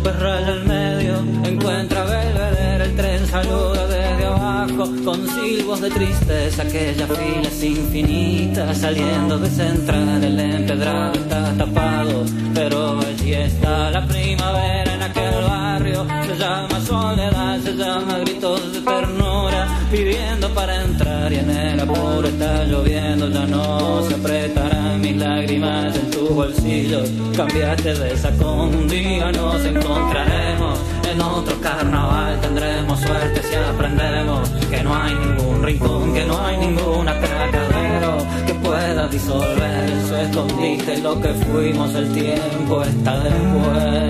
S13: Super raya al medio, encuentra Belvedere, el tren saluda desde abajo, con silbos de tristeza, aquellas filas infinitas, saliendo de central, el empedrado está tapado, pero allí está la primavera en aquel se llama soledad, se llama gritos de ternura, pidiendo para entrar y en el apuro está lloviendo, ya no se apretarán mis lágrimas en tu bolsillo, cambiaste de sacón, un día nos encontraremos, en otro carnaval tendremos suerte si aprendemos que no hay ningún rincón, que no hay ninguna cacadero que pueda disolver su escondite y lo que fuimos el tiempo está después.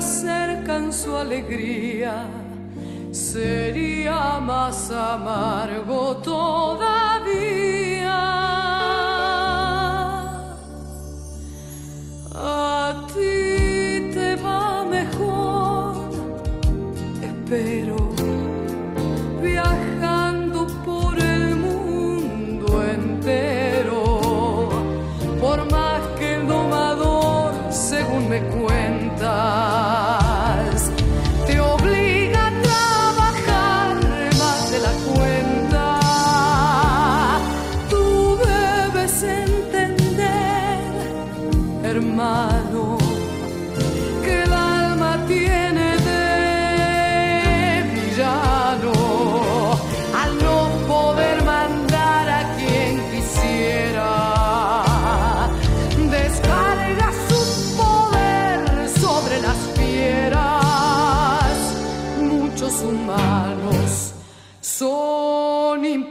S14: Acercan su alegría, sería más amargo todavía. A ti te va mejor, espero,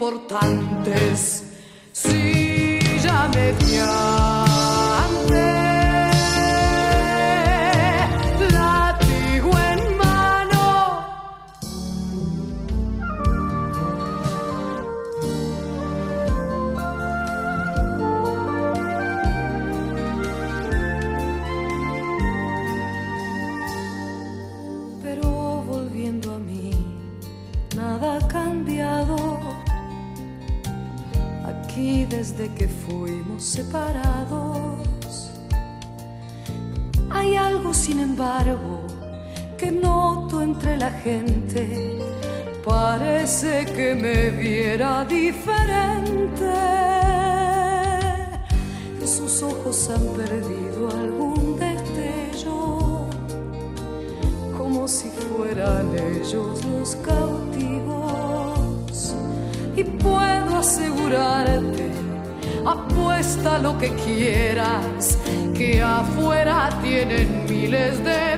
S14: importantes. Si ya mediante látigo desde que fuimos separados. Hay algo, sin embargo, que noto entre la gente. Parece que me viera diferente. Sus ojos han perdido algún destello, como si fueran ellos los cautivos. Y puedo asegurarte, apuesta lo que quieras, que afuera tienen miles de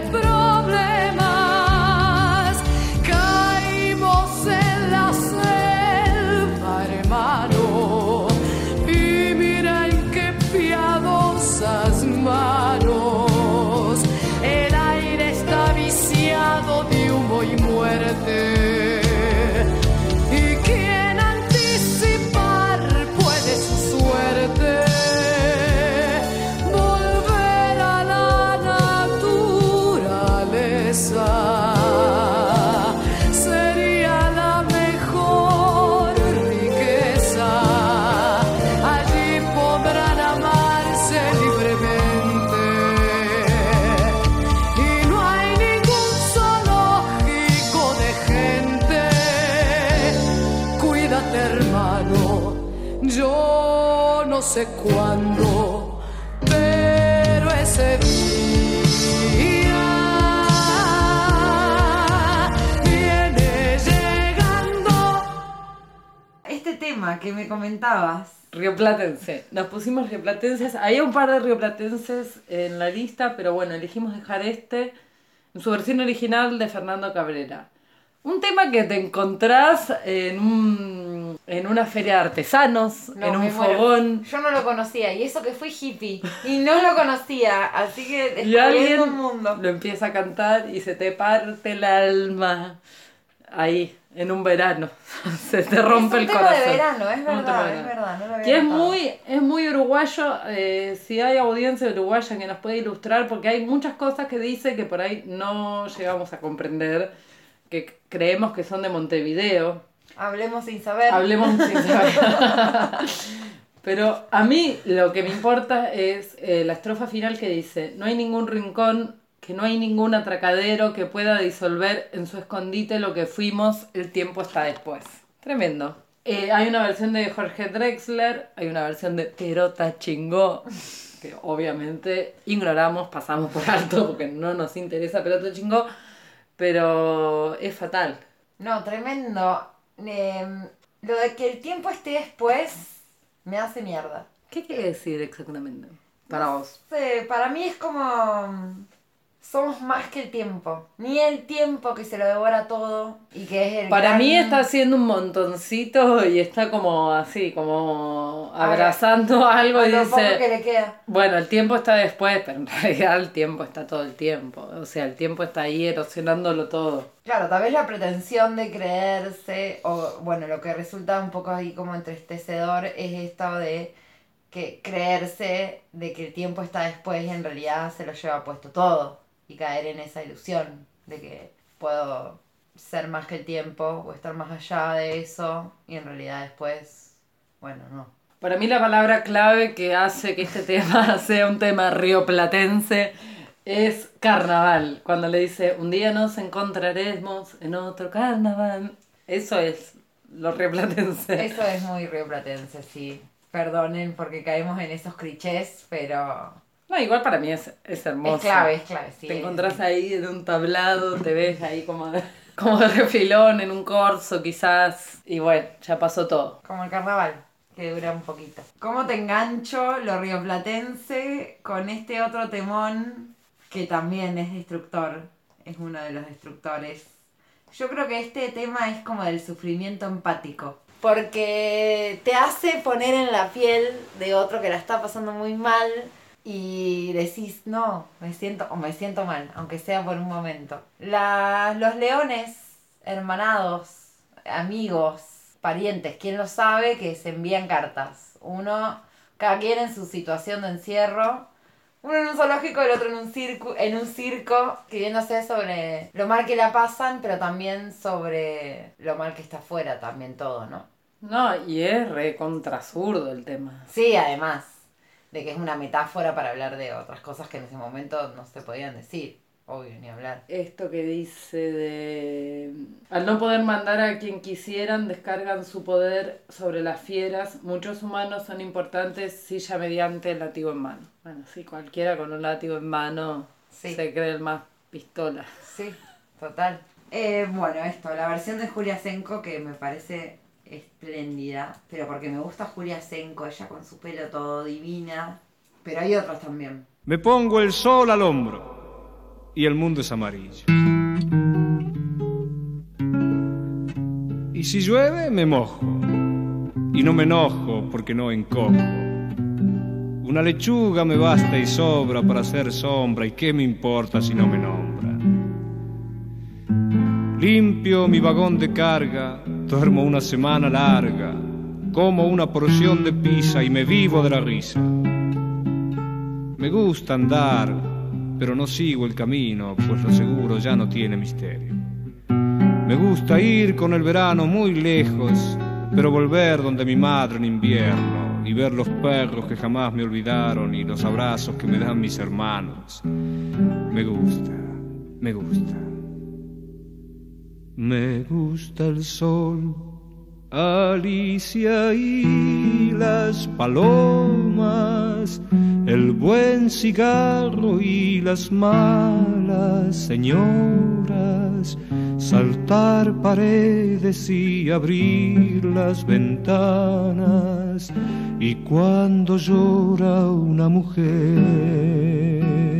S3: que me comentabas,
S2: Rioplatense. Nos pusimos rioplatenses. Había un par de rioplatenses en la lista, pero bueno, elegimos dejar este en su versión original de Fernando Cabrera. Un tema que te encontrás en, un, en una feria de artesanos,
S3: No,
S2: en un fogón.
S3: Yo no lo conocía, y eso que fui hippie, y no lo conocía, así que
S2: Y alguien
S3: descubriendo un mundo.
S2: lo empieza a cantar y se te parte el alma ahí, en un verano. se te rompe
S3: es
S2: el
S3: un tema
S2: corazón.
S3: de verano, es
S2: tema
S3: verdad, es verdad, no lo había
S2: Que es muy, es muy uruguayo, eh, si hay audiencia uruguaya que nos puede ilustrar, porque hay muchas cosas que dice que por ahí no llegamos a comprender, que creemos que son de Montevideo.
S3: Hablemos sin saber.
S2: Hablemos sin saber. Pero a mí lo que me importa es eh, la estrofa final que dice, no hay ningún rincón, que no hay ningún atracadero que pueda disolver en su escondite lo que fuimos, el tiempo está después. Tremendo. Eh, hay una versión de Jorge Drexler, hay una versión de Perota Chingó, que obviamente ignoramos, pasamos por alto porque no nos interesa Perota Chingó, pero es fatal.
S3: No, tremendo. Em, lo de que el tiempo esté después me hace mierda.
S2: ¿Qué quiere decir exactamente para vos?
S3: Sí, para mí es como... Somos más que el tiempo. Ni el tiempo que se lo devora todo y que es el
S2: Para
S3: gran-
S2: mí está haciendo un montoncito y está como así, como abrazando algo y
S3: poco que
S2: dice,
S3: le queda.
S2: bueno, el tiempo está después, pero en realidad el tiempo está todo el tiempo. O sea, el tiempo está ahí erosionándolo todo.
S3: Claro, tal vez la pretensión de creerse, o bueno, lo que resulta un poco ahí como entristecedor es esto de que creerse de que el tiempo está después y en realidad se lo lleva puesto todo y caer en esa ilusión de que puedo ser más que el tiempo o estar más allá de eso y en realidad después, bueno, no.
S2: Para mí la palabra clave que hace que este tema sea un tema rioplatense es carnaval. Cuando le dice, un día nos encontraremos en otro carnaval. Eso es lo rioplatense.
S3: Eso es muy rioplatense, sí. Perdonen porque caemos en esos clichés, pero
S2: No, igual para mí es, es hermoso.
S3: es clave, es clave, sí.
S2: Te encontrás ahí en un tablado, te ves ahí como de, como de refilón en un corso quizás. Y bueno, ya pasó todo.
S3: Como el carnaval, que dura un poquito. ¿Cómo te engancho lo rioplatense con este otro temón que también es destructor? Es uno de los destructores. Yo creo que este tema es como del sufrimiento empático. Porque te hace poner en la piel de otro que la está pasando muy mal y decís, no, me siento, o me siento mal, aunque sea por un momento. La- los leones hermanados, amigos, parientes, quién lo sabe, que se envían cartas. Uno, cada quien en su situación de encierro. Uno en un zoológico, el otro en un circo, en un circo, escribiéndose sobre lo mal que la pasan, pero también sobre lo mal que está afuera, también todo, ¿no?
S2: No, y es re contrazurdo el tema.
S3: Sí, además de que es una metáfora para hablar de otras cosas que en ese momento no se podían decir, obvio, ni hablar.
S2: Esto que dice de... Al no poder mandar a quien quisieran, descargan su poder sobre las fieras. Muchos humanos son importantes silla mediante el látigo en mano. Bueno, sí, cualquiera con un látigo en mano
S3: Sí.
S2: se cree el más pistola.
S3: Sí, total. Eh, bueno, esto, la versión de Julia Senko que me parece espléndida, pero porque me gusta Julia Senko, ella con su pelo todo divina, pero hay otros también.
S15: Me pongo el sol al hombro y el mundo es amarillo. Y si llueve, me mojo. Y no me enojo porque no encojo. Una lechuga me basta y sobra para hacer sombra. ¿Y qué me importa si no me nombra? Limpio mi vagón de carga, duermo una semana larga, como una porción de pizza y me vivo de la risa. Me gusta andar, pero no sigo el camino, pues lo seguro ya no tiene misterio. Me gusta ir con el verano muy lejos, pero volver donde mi madre en invierno y ver los perros que jamás me olvidaron y los abrazos que me dan mis hermanos. Me gusta, me gusta. Me gusta el sol, Alicia y las palomas el buen cigarro y las malas señoras, saltar paredes y abrir las ventanas, y cuando llora una mujer.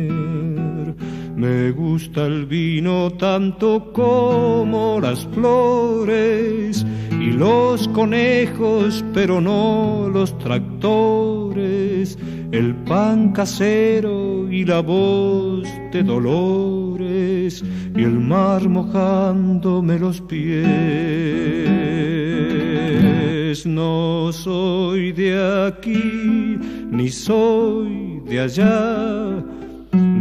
S15: Me gusta el vino tanto como las flores y los conejos, pero no los tractores, el pan casero y la voz de dolores y el mar mojándome los pies. No soy de aquí ni soy de allá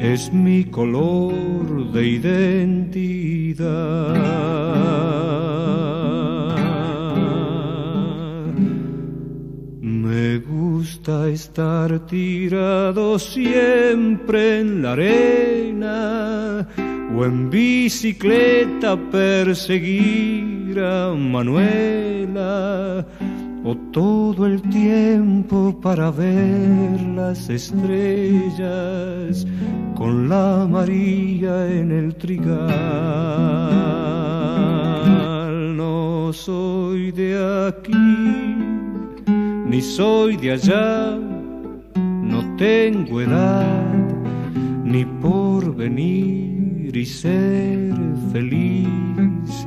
S15: es mi color de identidad. Me gusta estar tirado siempre en la arena o en bicicleta perseguir a Manuela o todo el tiempo para ver las estrellas con la María en el trigal. No soy de aquí, ni soy de allá, no tengo edad ni por venir y ser feliz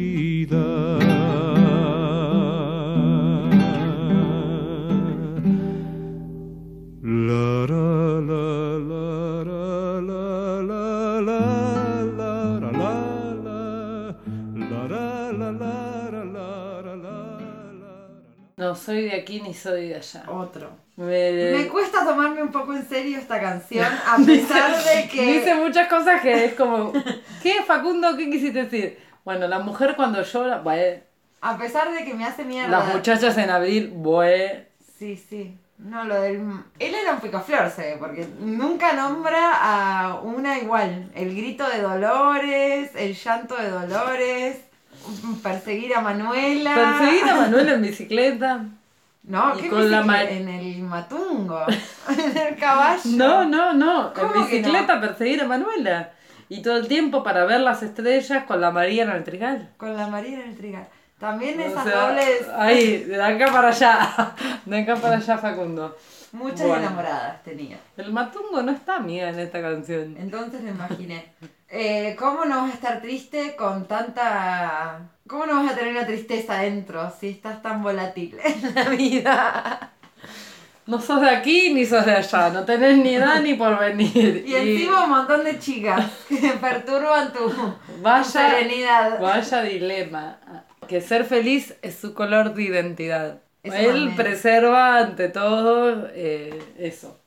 S2: Soy de aquí ni soy de allá.
S3: Otro.
S2: Me,
S3: Me cuesta tomarme un poco en serio esta canción, a pesar de que...
S2: Dice muchas cosas que es como, ¿qué Facundo? ¿Qué quisiste decir? Bueno, la mujer cuando llora, bueno,
S3: A pesar de que me hace mierda.
S2: las muchachas en abril, bueno.
S3: Sí, sí. No, lo del... Él era un picaflor, se ve, porque nunca nombra a una igual. El grito de Dolores, el llanto de Dolores, perseguir a Manuela.
S2: Perseguir a Manuela en bicicleta.
S3: No, ¿qué
S2: con la
S3: En el matungo, en el caballo.
S2: No, no, no.
S3: ¿Cómo
S2: En
S3: que
S2: bicicleta perseguir a Manuela. Y todo el tiempo para ver las estrellas con la María en el trigal.
S3: Con la María en el trigal. También
S2: O
S3: esas
S2: sea,
S3: dobles...
S2: Ahí, de acá para allá. De acá para allá, Facundo.
S3: Muchas
S2: Bueno.
S3: enamoradas tenía.
S2: El matungo no está, amiga, en esta canción.
S3: Entonces me imaginé. Eh, ¿Cómo no vas a estar triste con tanta... ¿Cómo no vas a tener una tristeza dentro si estás tan volátil en la vida?
S2: No sos de aquí ni sos de allá. No tenés ni edad ni por venir.
S3: Y encima un montón de chicas que perturban tu, tu
S2: Vaya,
S3: serenidad.
S2: vaya dilema. Que ser feliz es su color de identidad.
S3: Eso
S2: Él
S3: también.
S2: preserva ante todo eh, eso.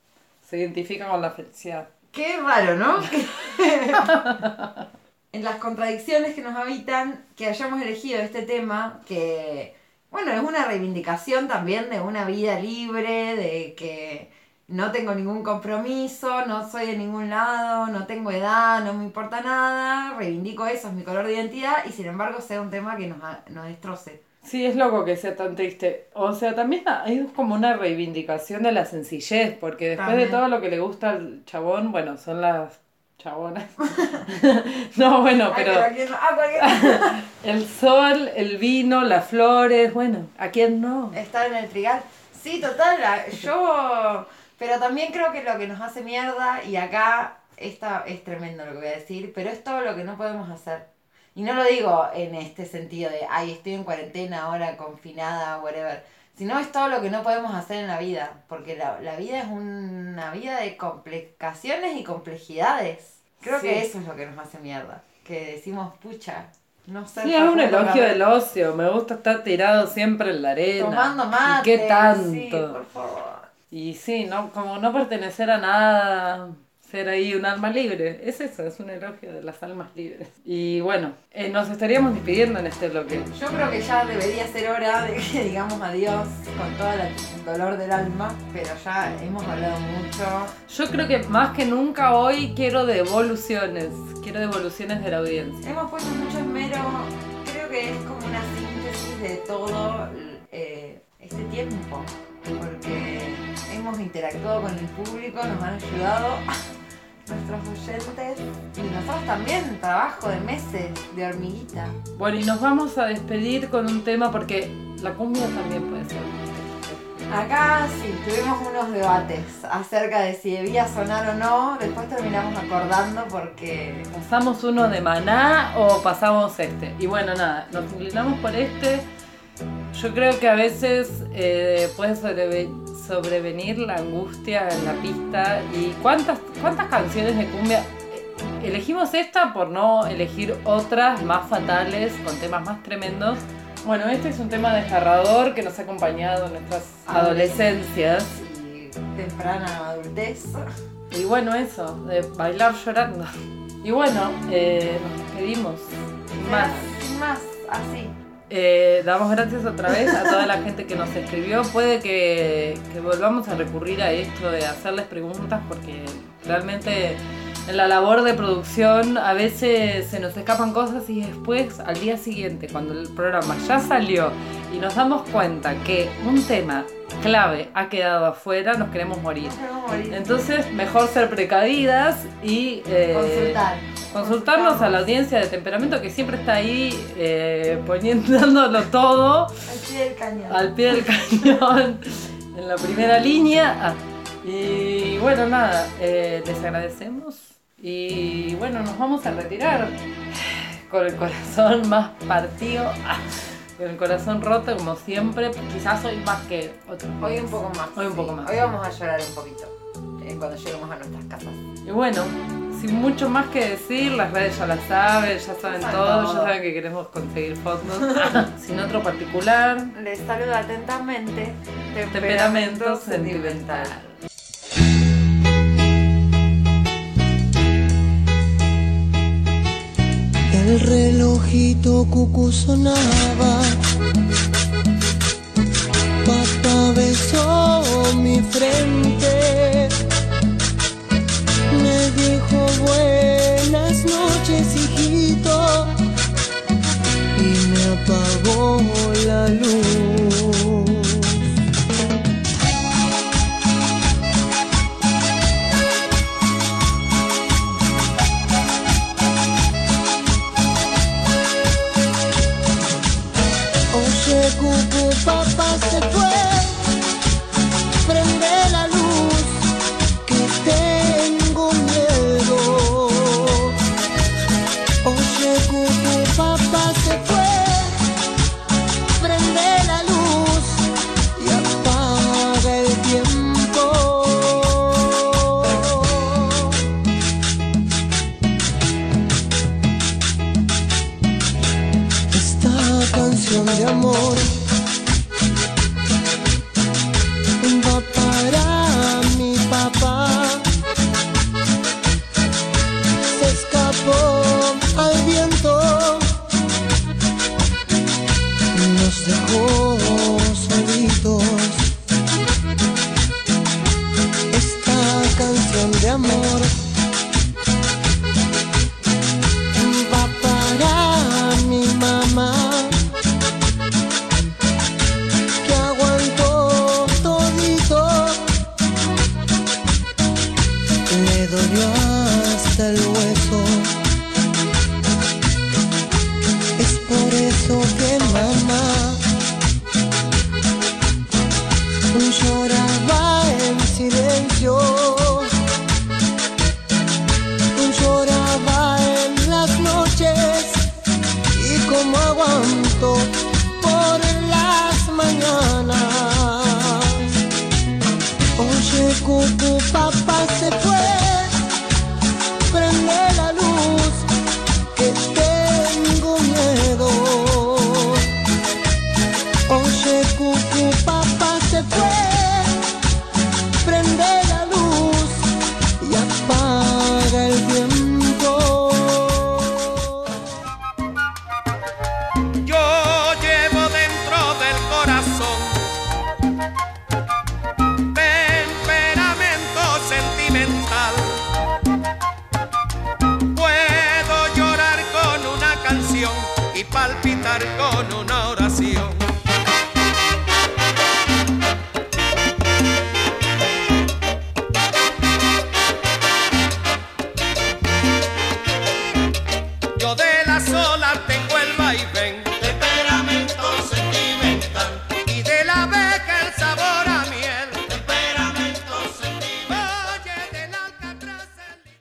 S2: Se identifica con la felicidad.
S3: Qué raro, ¿no? en las contradicciones que nos habitan, que hayamos elegido este tema, que, bueno, es una reivindicación también de una vida libre, de que no tengo ningún compromiso, no soy de ningún lado, no tengo edad, no me importa nada, reivindico eso, es mi color de identidad, y sin embargo sea un tema que nos, nos destroce.
S2: Sí, es loco que sea tan triste. O sea, también hay como una reivindicación de la sencillez, porque después
S3: También.
S2: de todo lo que le gusta al chabón, bueno, son las chabonas. no, bueno,
S3: Ay,
S2: pero
S3: ¿a quién no? Ah,
S2: el sol, el vino, las flores, bueno, ¿a quién no?
S3: Estar en el trigal. Sí, total, yo... Pero también creo que lo que nos hace mierda, y acá esta es tremendo lo que voy a decir, pero es todo lo que no podemos hacer. Y no lo digo en este sentido de, ay, estoy en cuarentena ahora, confinada, whatever. Sino es todo lo que no podemos hacer en la vida. Porque la, la vida es una vida de complicaciones y complejidades. Creo
S2: Sí.
S3: que eso es lo que nos hace mierda. Que decimos, pucha, no sé.
S2: Sí, es un elogio del ocio. Me gusta estar tirado siempre en la arena.
S3: Tomando
S2: ¿Y
S3: mate.
S2: qué tanto?
S3: Sí, por favor.
S2: Y sí, no, como no pertenecer a nada, ser ahí un alma libre. Es eso, es un elogio de las almas libres. Y bueno, eh, nos estaríamos despidiendo en este bloque.
S3: Yo creo que ya debería ser hora de que digamos adiós con todo el dolor del alma, pero ya hemos hablado mucho.
S2: Yo creo que más que nunca hoy quiero devoluciones. Quiero devoluciones de la audiencia.
S3: Hemos puesto mucho esmero, creo que es como una síntesis de todo eh, este tiempo, porque hemos interactuado con el público, nos han ayudado nuestros oyentes y nosotros también, trabajo de meses, de hormiguita.
S2: Bueno, y nos vamos a despedir con un tema porque la cumbia también puede ser.
S3: Acá sí, tuvimos unos debates acerca de si debía sonar o no, después terminamos acordando porque
S2: ¿Pasamos uno de maná o pasamos este? Y bueno, nada, nos inclinamos por este. Yo creo que a veces eh, puede sobreve- sobrevenir la angustia en la pista. ¿Y cuántas, cuántas canciones de cumbia? Eh, Elegimos esta por no elegir otras más fatales, con temas más tremendos. Bueno, este es un tema desgarrador que nos ha acompañado en nuestras adolescencias.
S3: y temprana adultez.
S2: Y bueno, eso, de bailar llorando. Y bueno, eh, nos despedimos. Sin más.
S3: Más, así.
S2: Eh, damos gracias otra vez a toda la gente que nos escribió. Puede que, que volvamos a recurrir a esto de hacerles preguntas porque realmente en la labor de producción a veces se nos escapan cosas y después al día siguiente cuando el programa ya salió y nos damos cuenta que un tema clave ha quedado afuera, nos queremos morir.
S3: Queremos morir.
S2: Entonces, mejor ser precavidas y eh,
S3: Consultar.
S2: consultarnos a la audiencia de temperamento que siempre está ahí eh, poniendo, dándolo todo
S3: Al pie del cañón.
S2: al pie del cañón en la primera línea. Y bueno, nada, eh, les agradecemos y bueno, nos vamos a retirar con el corazón más partido, ah, con el corazón roto como siempre. Quizás hoy más que otro.
S3: Hoy un poco más.
S2: Hoy un
S3: sí.
S2: poco más.
S3: Hoy vamos a llorar un poquito eh, cuando lleguemos a nuestras casas.
S2: Y bueno, sin mucho más que decir, las redes ya las saben, ya saben todo, ya saben que queremos conseguir fondos. sin otro particular,
S3: Les saluda atentamente
S2: temperamento sentimental.
S5: El relojito cucu sonaba. Papá besó mi frente.